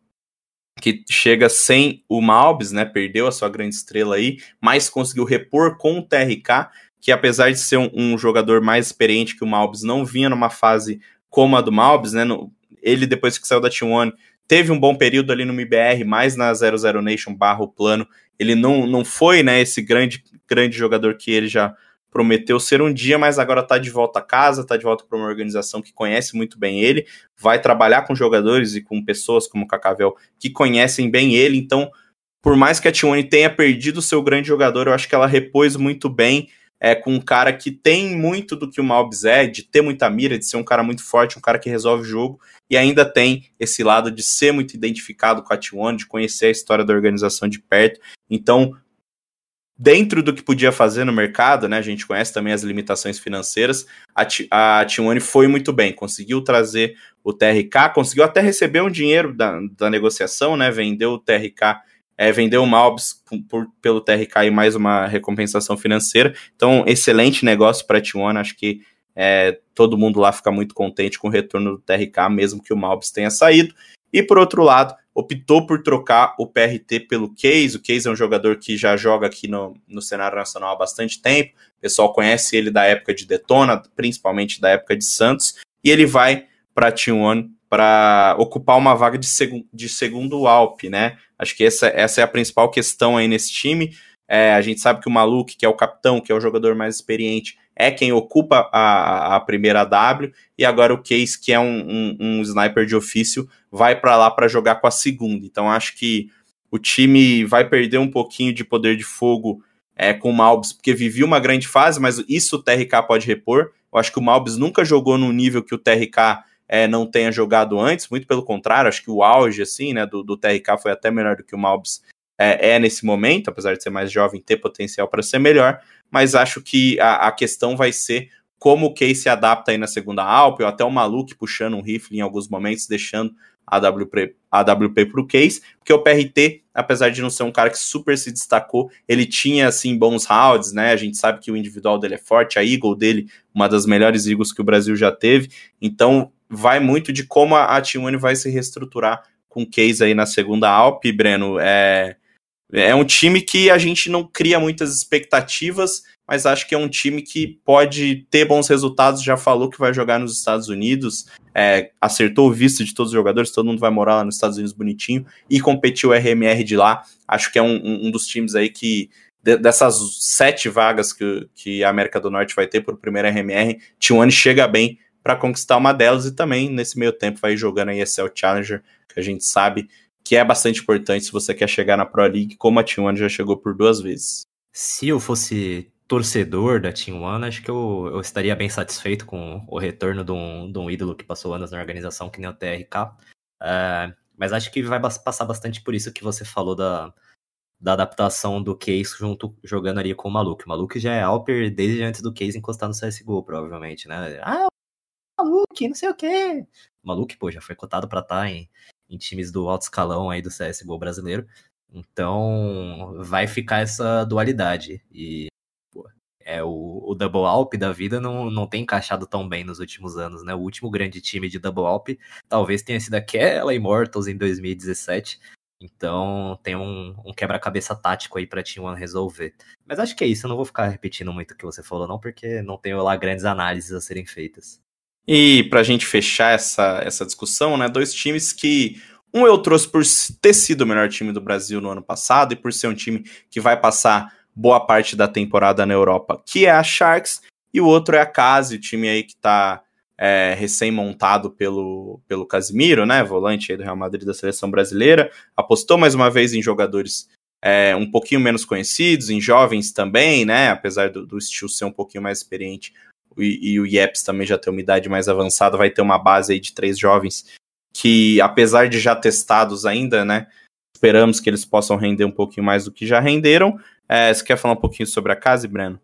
que chega sem o Malbis, né? Perdeu a sua grande estrela aí, mas conseguiu repor com o TRK, que apesar de ser um, um jogador mais experiente que o Malbis, não vinha numa fase como a do Malbis, né? No, ele, depois que saiu da Team One, teve um bom período ali no MBR, mais na 00 Nation barra o plano. Ele não, não foi né, esse grande, grande jogador que ele já prometeu ser um dia, mas agora está de volta a casa, está de volta para uma organização que conhece muito bem ele, vai trabalhar com jogadores e com pessoas como o Cacavel que conhecem bem ele, então por mais que a T1 tenha perdido o seu grande jogador, eu acho que ela repôs muito bem é, com um cara que tem muito do que o Malbs é, de ter muita mira, de ser um cara muito forte, um cara que resolve o jogo, e ainda tem esse lado de ser muito identificado com a T1, de conhecer a história da organização de perto. Então, dentro do que podia fazer no mercado, né, a gente conhece também as limitações financeiras, a, T, a T1 foi muito bem, conseguiu trazer o TRK, conseguiu até receber um dinheiro da, da negociação, né, vendeu o TRK é, vendeu o Malbs por, pelo TRK e mais uma recompensação financeira. Então, excelente negócio para a T1. Acho que é, todo mundo lá fica muito contente com o retorno do TRK, mesmo que o Malbs tenha saído. E por outro lado, optou por trocar o PRT pelo Case. O Case é um jogador que já joga aqui no, no cenário nacional há bastante tempo. O pessoal conhece ele da época de Detona, principalmente da época de Santos. E ele vai para a T1 para ocupar uma vaga de, seg de segundo Alp, né? Acho que essa, essa é a principal questão aí nesse time. É, a gente sabe que o Maluk, que é o capitão, que é o jogador mais experiente, é quem ocupa a, a primeira W, e agora o Case, que é um, um, um sniper de ofício, vai para lá para jogar com a segunda. Então acho que o time vai perder um pouquinho de poder de fogo é, com o Malbs, porque vivia uma grande fase, mas isso o TRK pode repor. Eu acho que o Malbs nunca jogou no nível que o TRK é, não tenha jogado antes, muito pelo contrário, acho que o auge assim, né, do, do TRK foi até melhor do que o Malbs é, é, nesse momento, apesar de ser mais jovem, ter potencial para ser melhor, mas acho que a, a, questão vai ser como o Case se adapta aí na segunda Alp, ou até o Maluk puxando um rifle em alguns momentos, deixando a AWP para o Case, porque o PRT, apesar de não ser um cara que super se destacou, ele tinha, assim, bons rounds, né, a gente sabe que o individual dele é forte, a Eagle dele, uma das melhores Eagles que o Brasil já teve, então vai muito de como a, a T1 vai se reestruturar com o case aí na segunda Alp, Breno. É, É um time que a gente não cria muitas expectativas, mas acho que é um time que pode ter bons resultados. Já falou que vai jogar nos Estados Unidos, é, acertou o visto de todos os jogadores, todo mundo vai morar lá nos Estados Unidos bonitinho e competiu o RMR de lá. Acho que é um, um dos times aí que dessas sete vagas que, que a América do Norte vai ter por primeiro RMR, T1 chega bem para conquistar uma delas e também nesse meio tempo vai jogando a ESL Challenger, que a gente sabe que é bastante importante se você quer chegar na Pro League, como a T1 já chegou por duas vezes. Se eu fosse torcedor da Team One, acho que eu, eu estaria bem satisfeito com o retorno de um, de um ídolo que passou anos na organização, que nem o TRK. Uh, é, mas acho que vai passar bastante por isso que você falou da, da adaptação do Case junto jogando ali com o Maluco. O Maluco já é Alper desde antes do Case encostar no CSGO, provavelmente, né? Ah, Maluco, não sei o quê. Maluco, pô, já foi cotado pra estar tá em, em times do alto escalão aí do CSGO brasileiro. Então, vai ficar essa dualidade. E pô, é o, o Double Alp da vida não, não tem encaixado tão bem nos últimos anos, né? O último grande time de Double Alp talvez tenha sido aquela Immortals em 2017. Então tem um, um quebra-cabeça tático aí pra Team One resolver. Mas acho que é isso, eu não vou ficar repetindo muito o que você falou, não, porque não tenho lá grandes análises a serem feitas. E pra gente fechar essa, essa discussão, né? Dois times que um eu trouxe por ter sido o melhor time do Brasil no ano passado e por ser um time que vai passar boa parte da temporada na Europa, que é a Sharks, e o outro é a Case, o time aí que tá é, recém-montado pelo, pelo Casimiro, né, volante aí do Real Madrid da seleção brasileira, apostou mais uma vez em jogadores é, um pouquinho menos conhecidos, em jovens também, né, apesar do, do estilo ser um pouquinho mais experiente, e, e o Yeps também já tem uma idade mais avançada, vai ter uma base aí de três jovens que, apesar de já testados ainda, né, esperamos que eles possam render um pouquinho mais do que já renderam. É, você quer falar um pouquinho sobre a Casa, Breno?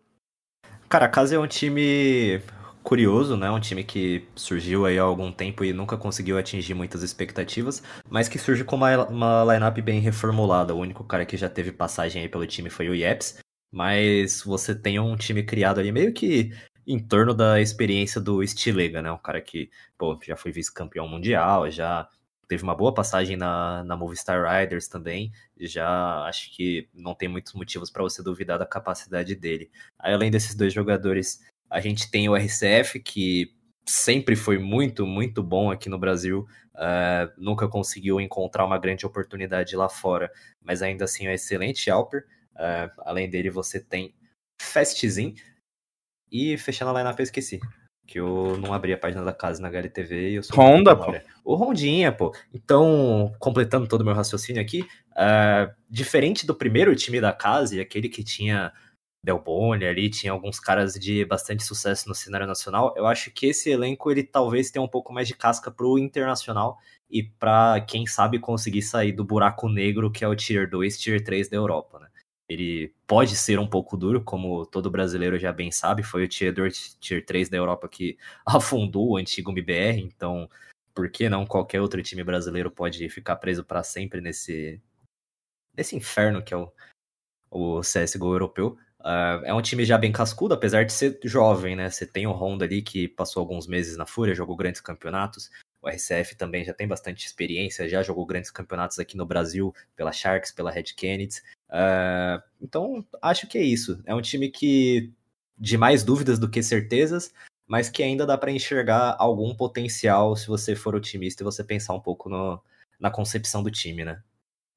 Cara, a Casa é um time curioso, né? Um time que surgiu aí há algum tempo e nunca conseguiu atingir muitas expectativas, mas que surge com uma, uma lineup bem reformulada. O único cara que já teve passagem aí pelo time foi o Yeps, mas você tem um time criado ali meio que em torno da experiência do Stilega, né? Um cara que, pô, já foi vice-campeão mundial, já teve uma boa passagem na, na Movistar Riders também. Já acho que não tem muitos motivos para você duvidar da capacidade dele. Aí, além desses dois jogadores, a gente tem o RCF, que sempre foi muito, muito bom aqui no Brasil. Uh, nunca conseguiu encontrar uma grande oportunidade lá fora, mas ainda assim é um excelente Alper. Uh, além dele, você tem Festzin, e fechando a lineup, eu esqueci. Que eu não abri a página da casa na HLTV e eu sou. Honda, pô. O Rondinha, pô. Então, completando todo o meu raciocínio aqui, uh, diferente do primeiro time da casa, aquele que tinha Delboni ali, tinha alguns caras de bastante sucesso no cenário nacional, eu acho que esse elenco ele talvez tenha um pouco mais de casca pro internacional e para quem sabe conseguir sair do buraco negro que é o Tier 2, Tier 3 da Europa, né? Ele pode ser um pouco duro, como todo brasileiro já bem sabe. Foi o Tier 2, Tier 3 da Europa que afundou o antigo MBR. Então, por que não qualquer outro time brasileiro pode ficar preso para sempre nesse, nesse inferno que é o, o CSGO europeu? Uh, é um time já bem cascudo, apesar de ser jovem, né? Você tem o Honda ali que passou alguns meses na Fúria, jogou grandes campeonatos. O RCF também já tem bastante experiência, já jogou grandes campeonatos aqui no Brasil, pela Sharks, pela Red Kennedy. Uh, então, acho que é isso. É um time que de mais dúvidas do que certezas, mas que ainda dá para enxergar algum potencial se você for otimista e você pensar um pouco no, na concepção do time, né?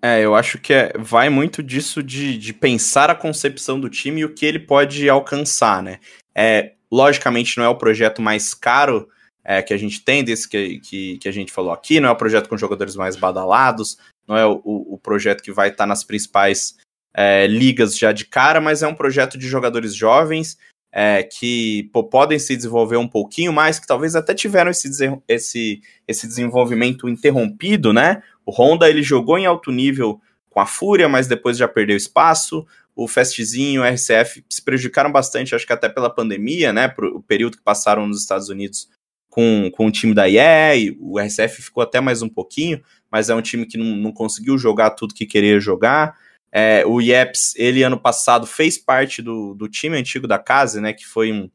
É, eu acho que é, vai muito disso de, de pensar a concepção do time e o que ele pode alcançar, né? É, logicamente não é o projeto mais caro é, que a gente tem, desse que, que, que, a gente falou aqui, não é o projeto com jogadores mais badalados, não é o, o projeto que vai estar tá nas principais é, ligas já de cara, mas é um projeto de jogadores jovens é, que pô, podem se desenvolver um pouquinho mais, que talvez até tiveram esse, esse, esse desenvolvimento interrompido, né? O Honda ele jogou em alto nível com a Fúria, mas depois já perdeu espaço. O Festzinho, o RCF se prejudicaram bastante, acho que até pela pandemia, né? O período que passaram nos Estados Unidos com, com o time da IE, o RCF ficou até mais um pouquinho, mas é um time que não, não conseguiu jogar tudo que queria jogar. É, o Yeps, ele ano passado fez parte do, do time antigo da casa, né? Que foi um,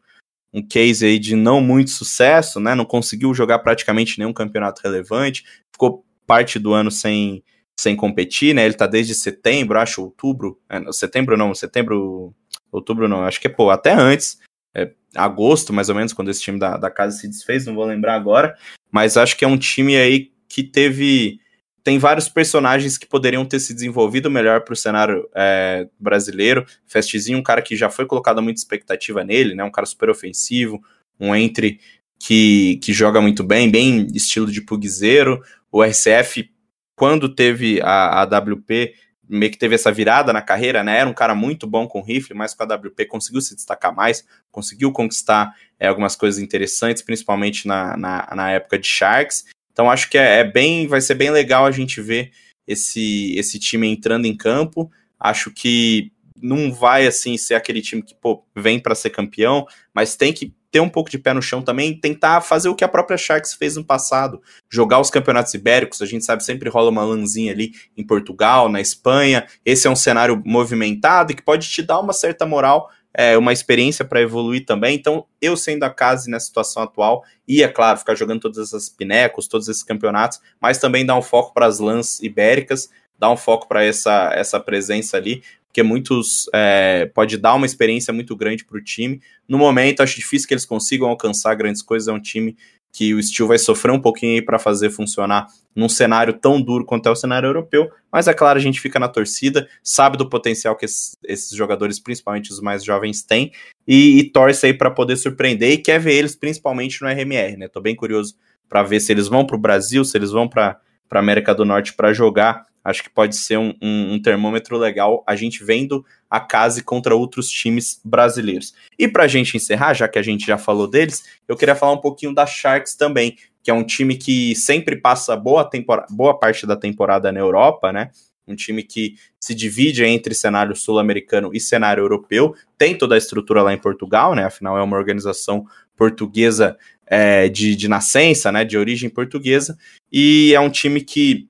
um case aí de não muito sucesso, né? Não conseguiu jogar praticamente nenhum campeonato relevante, ficou parte do ano sem, sem competir, né? Ele tá desde setembro, acho, outubro. É, setembro não, setembro. Outubro não, acho que é, pô, até antes. É, agosto, mais ou menos, quando esse time da, da casa se desfez, não vou lembrar agora. Mas acho que é um time aí que teve. Tem vários personagens que poderiam ter se desenvolvido melhor para o cenário é, brasileiro. Festzinho, um cara que já foi colocada muita expectativa nele, né? Um cara super ofensivo, um entre que, que joga muito bem, bem estilo de pugzeiro. O RCF, quando teve a, a WP, meio que teve essa virada na carreira, né? Era um cara muito bom com rifle, mas com a WP conseguiu se destacar mais, conseguiu conquistar é, algumas coisas interessantes, principalmente na, na, na, época de Sharks. Então acho que é, é, bem, vai ser bem legal a gente ver esse, esse time entrando em campo. Acho que não vai assim ser aquele time que pô, vem para ser campeão, mas tem que ter um pouco de pé no chão também, tentar fazer o que a própria Sharks fez no passado, jogar os campeonatos ibéricos, a gente sabe sempre rola uma lanzinha ali em Portugal, na Espanha, esse é um cenário movimentado que pode te dar uma certa moral, é, uma experiência para evoluir também, então eu sendo a casa nessa situação atual, ia, é claro, ficar jogando todas essas pinecos, todos esses campeonatos, mas também dar um foco para as lãs ibéricas, dar um foco para essa, essa presença ali, porque muitos é, pode dar uma experiência muito grande para o time. No momento, acho difícil que eles consigam alcançar grandes coisas. É um time que o Steel vai sofrer um pouquinho para fazer funcionar num cenário tão duro quanto é o cenário europeu, mas é claro, a gente fica na torcida, sabe do potencial que esses, jogadores, principalmente os mais jovens, têm, e, e torce aí para poder surpreender e quer ver eles principalmente no RMR, né? Tô bem curioso para ver se eles vão para o Brasil, se eles vão para América do Norte para jogar Acho que pode ser um, um, um termômetro legal a gente vendo a Case contra outros times brasileiros. E para a gente encerrar, já que a gente já falou deles, eu queria falar um pouquinho da Sharks também, que é um time que sempre passa boa, boa parte da temporada na Europa, né? Um time que se divide entre cenário sul-americano e cenário europeu. Tem toda a estrutura lá em Portugal, né? Afinal, é uma organização portuguesa é, de, de nascença, né? De origem portuguesa. E é um time que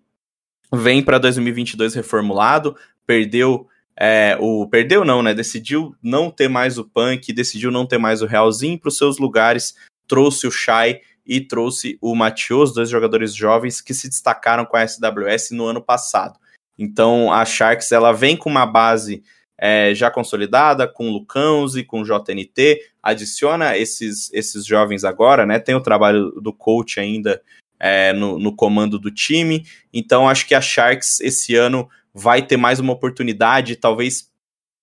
vem para 2022 reformulado, perdeu é, o perdeu não, né? Decidiu não ter mais o Punk, decidiu não ter mais o Realzinho para os seus lugares, trouxe o Shai e trouxe o Matheus, dois jogadores jovens que se destacaram com a SWS no ano passado. Então a Sharks ela vem com uma base é, já consolidada, com Lucãozi, com JNT, adiciona esses, esses jovens agora, né? Tem o trabalho do coach ainda é, no, no comando do time. Então acho que a Sharks esse ano vai ter mais uma oportunidade, talvez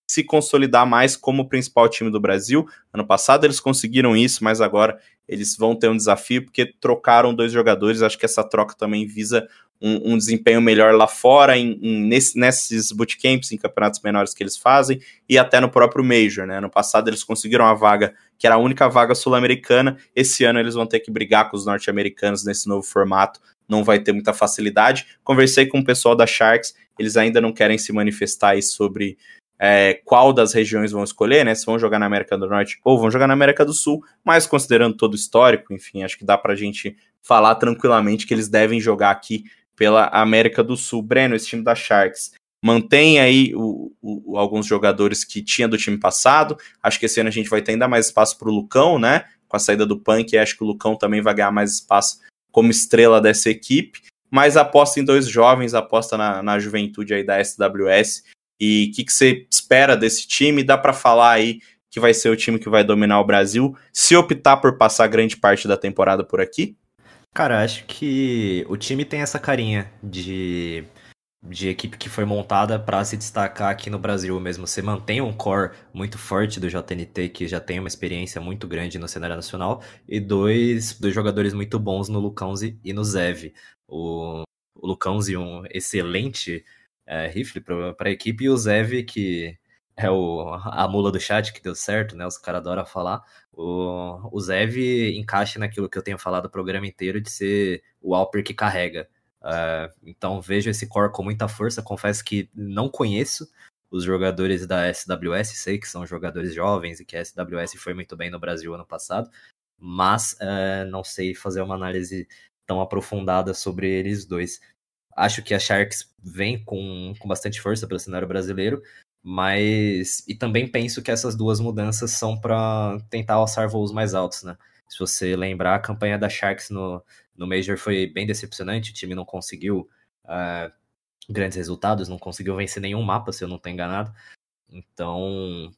se consolidar mais como o principal time do Brasil. Ano passado eles conseguiram isso, mas agora eles vão ter um desafio porque trocaram dois jogadores. Acho que essa troca também visa um, um desempenho melhor lá fora, em, em, nesse, nesses bootcamps, em campeonatos menores que eles fazem, e até no próprio Major. Né? No passado eles conseguiram a vaga, que era a única vaga sul-americana. Esse ano eles vão ter que brigar com os norte-americanos nesse novo formato. Não vai ter muita facilidade. Conversei com o pessoal da Sharks, eles ainda não querem se manifestar sobre é, qual das regiões vão escolher, né? Se vão jogar na América do Norte ou vão jogar na América do Sul, mas considerando todo o histórico, enfim, acho que dá pra gente falar tranquilamente que eles devem jogar aqui pela América do Sul. Breno, esse time da Sharks mantém aí o, o, alguns jogadores que tinha do time passado. Acho que esse ano a gente vai ter ainda mais espaço para o Lucão, né? Com a saída do Punk, acho que o Lucão também vai ganhar mais espaço como estrela dessa equipe. Mas aposta em dois jovens, aposta na, na juventude aí da SWS. E o que, que você espera desse time? Dá para falar aí que vai ser o time que vai dominar o Brasil, se optar por passar grande parte da temporada por aqui? Cara, acho que o time tem essa carinha de, de equipe que foi montada para se destacar aqui no Brasil mesmo. Você mantém um core muito forte do JNT, que já tem uma experiência muito grande no cenário nacional, e dois, dois jogadores muito bons no Lucãozi e no Zev. O, o Lucãozi, um excelente é, rifle para a equipe, e o Zev, que é o, a mula do chat que deu certo, né? Os caras adoram falar. O, o Zev encaixa naquilo que eu tenho falado o programa inteiro de ser o Alper que carrega. Uh, então vejo esse core com muita força. Confesso que não conheço os jogadores da SWS, sei que são jogadores jovens e que a SWS foi muito bem no Brasil ano passado, mas uh, não sei fazer uma análise tão aprofundada sobre eles dois. Acho que a Sharks vem com, com bastante força pelo cenário brasileiro, mas. E também penso que essas duas mudanças são para tentar alçar voos mais altos, né? Se você lembrar, a campanha da Sharks no, no Major foi bem decepcionante, o time não conseguiu uh, grandes resultados, não conseguiu vencer nenhum mapa, se eu não estou enganado. Então,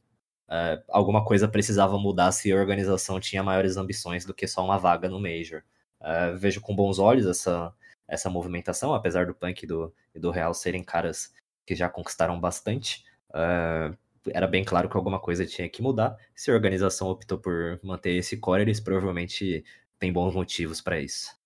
é, alguma coisa precisava mudar se a organização tinha maiores ambições do que só uma vaga no Major. É, vejo com bons olhos essa, essa movimentação, apesar do Punk e do, e do Real serem caras que já conquistaram bastante. É, era bem claro que alguma coisa tinha que mudar. Se a organização optou por manter esse core, eles provavelmente têm bons motivos para isso.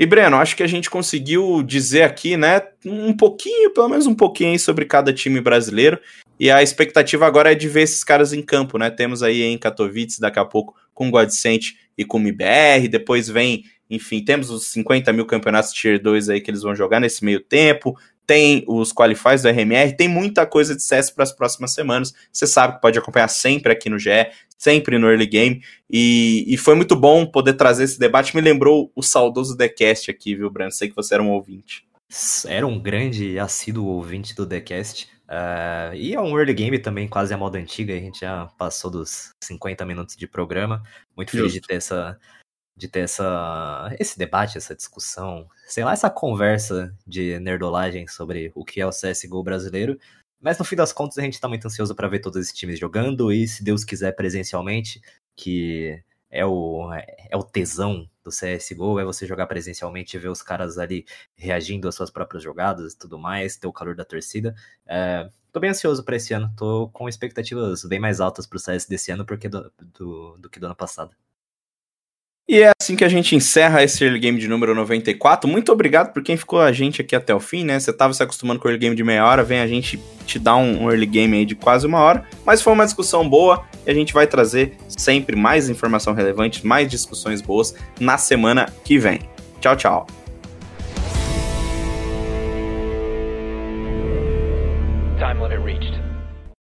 E Breno, acho que a gente conseguiu dizer aqui, né, um pouquinho, pelo menos um pouquinho sobre cada time brasileiro. E a expectativa agora é de ver esses caras em campo, né? Temos aí em Katowice daqui a pouco com Godsent e com o MBR, depois vem, enfim, temos os 50 mil campeonatos Tier 2 aí que eles vão jogar nesse meio tempo tem os qualifies do RMR, tem muita coisa de CS para as próximas semanas. Você sabe que pode acompanhar sempre aqui no GE, sempre no Early Game. E, e foi muito bom poder trazer esse debate. Me lembrou o saudoso TheCast aqui, viu, Brando? Sei que você era um ouvinte. Era um grande assíduo ouvinte do TheCast. Uh, e é um early game também, quase a moda antiga. A gente já passou dos 50 minutos de programa. Muito feliz Justo. de ter essa de ter essa, esse debate, essa discussão, sei lá, essa conversa de nerdolagem sobre o que é o CSGO brasileiro. Mas no fim das contas a gente tá muito ansioso para ver todos esses times jogando e, se Deus quiser, presencialmente, que é o, é o tesão do CSGO, é você jogar presencialmente e ver os caras ali reagindo às suas próprias jogadas e tudo mais, ter o calor da torcida. É, tô bem ansioso para esse ano, tô com expectativas bem mais altas pro CS desse ano porque do, do, do que do ano passado. E é assim que a gente encerra esse early game de número 94. Muito obrigado por quem ficou a gente aqui até o fim, né? Você tava se acostumando com o early game de meia hora, vem a gente te dar um early game aí de quase uma hora. Mas foi uma discussão boa e a gente vai trazer sempre mais informação relevante, mais discussões boas na semana que vem. Tchau, tchau. Time limit reached.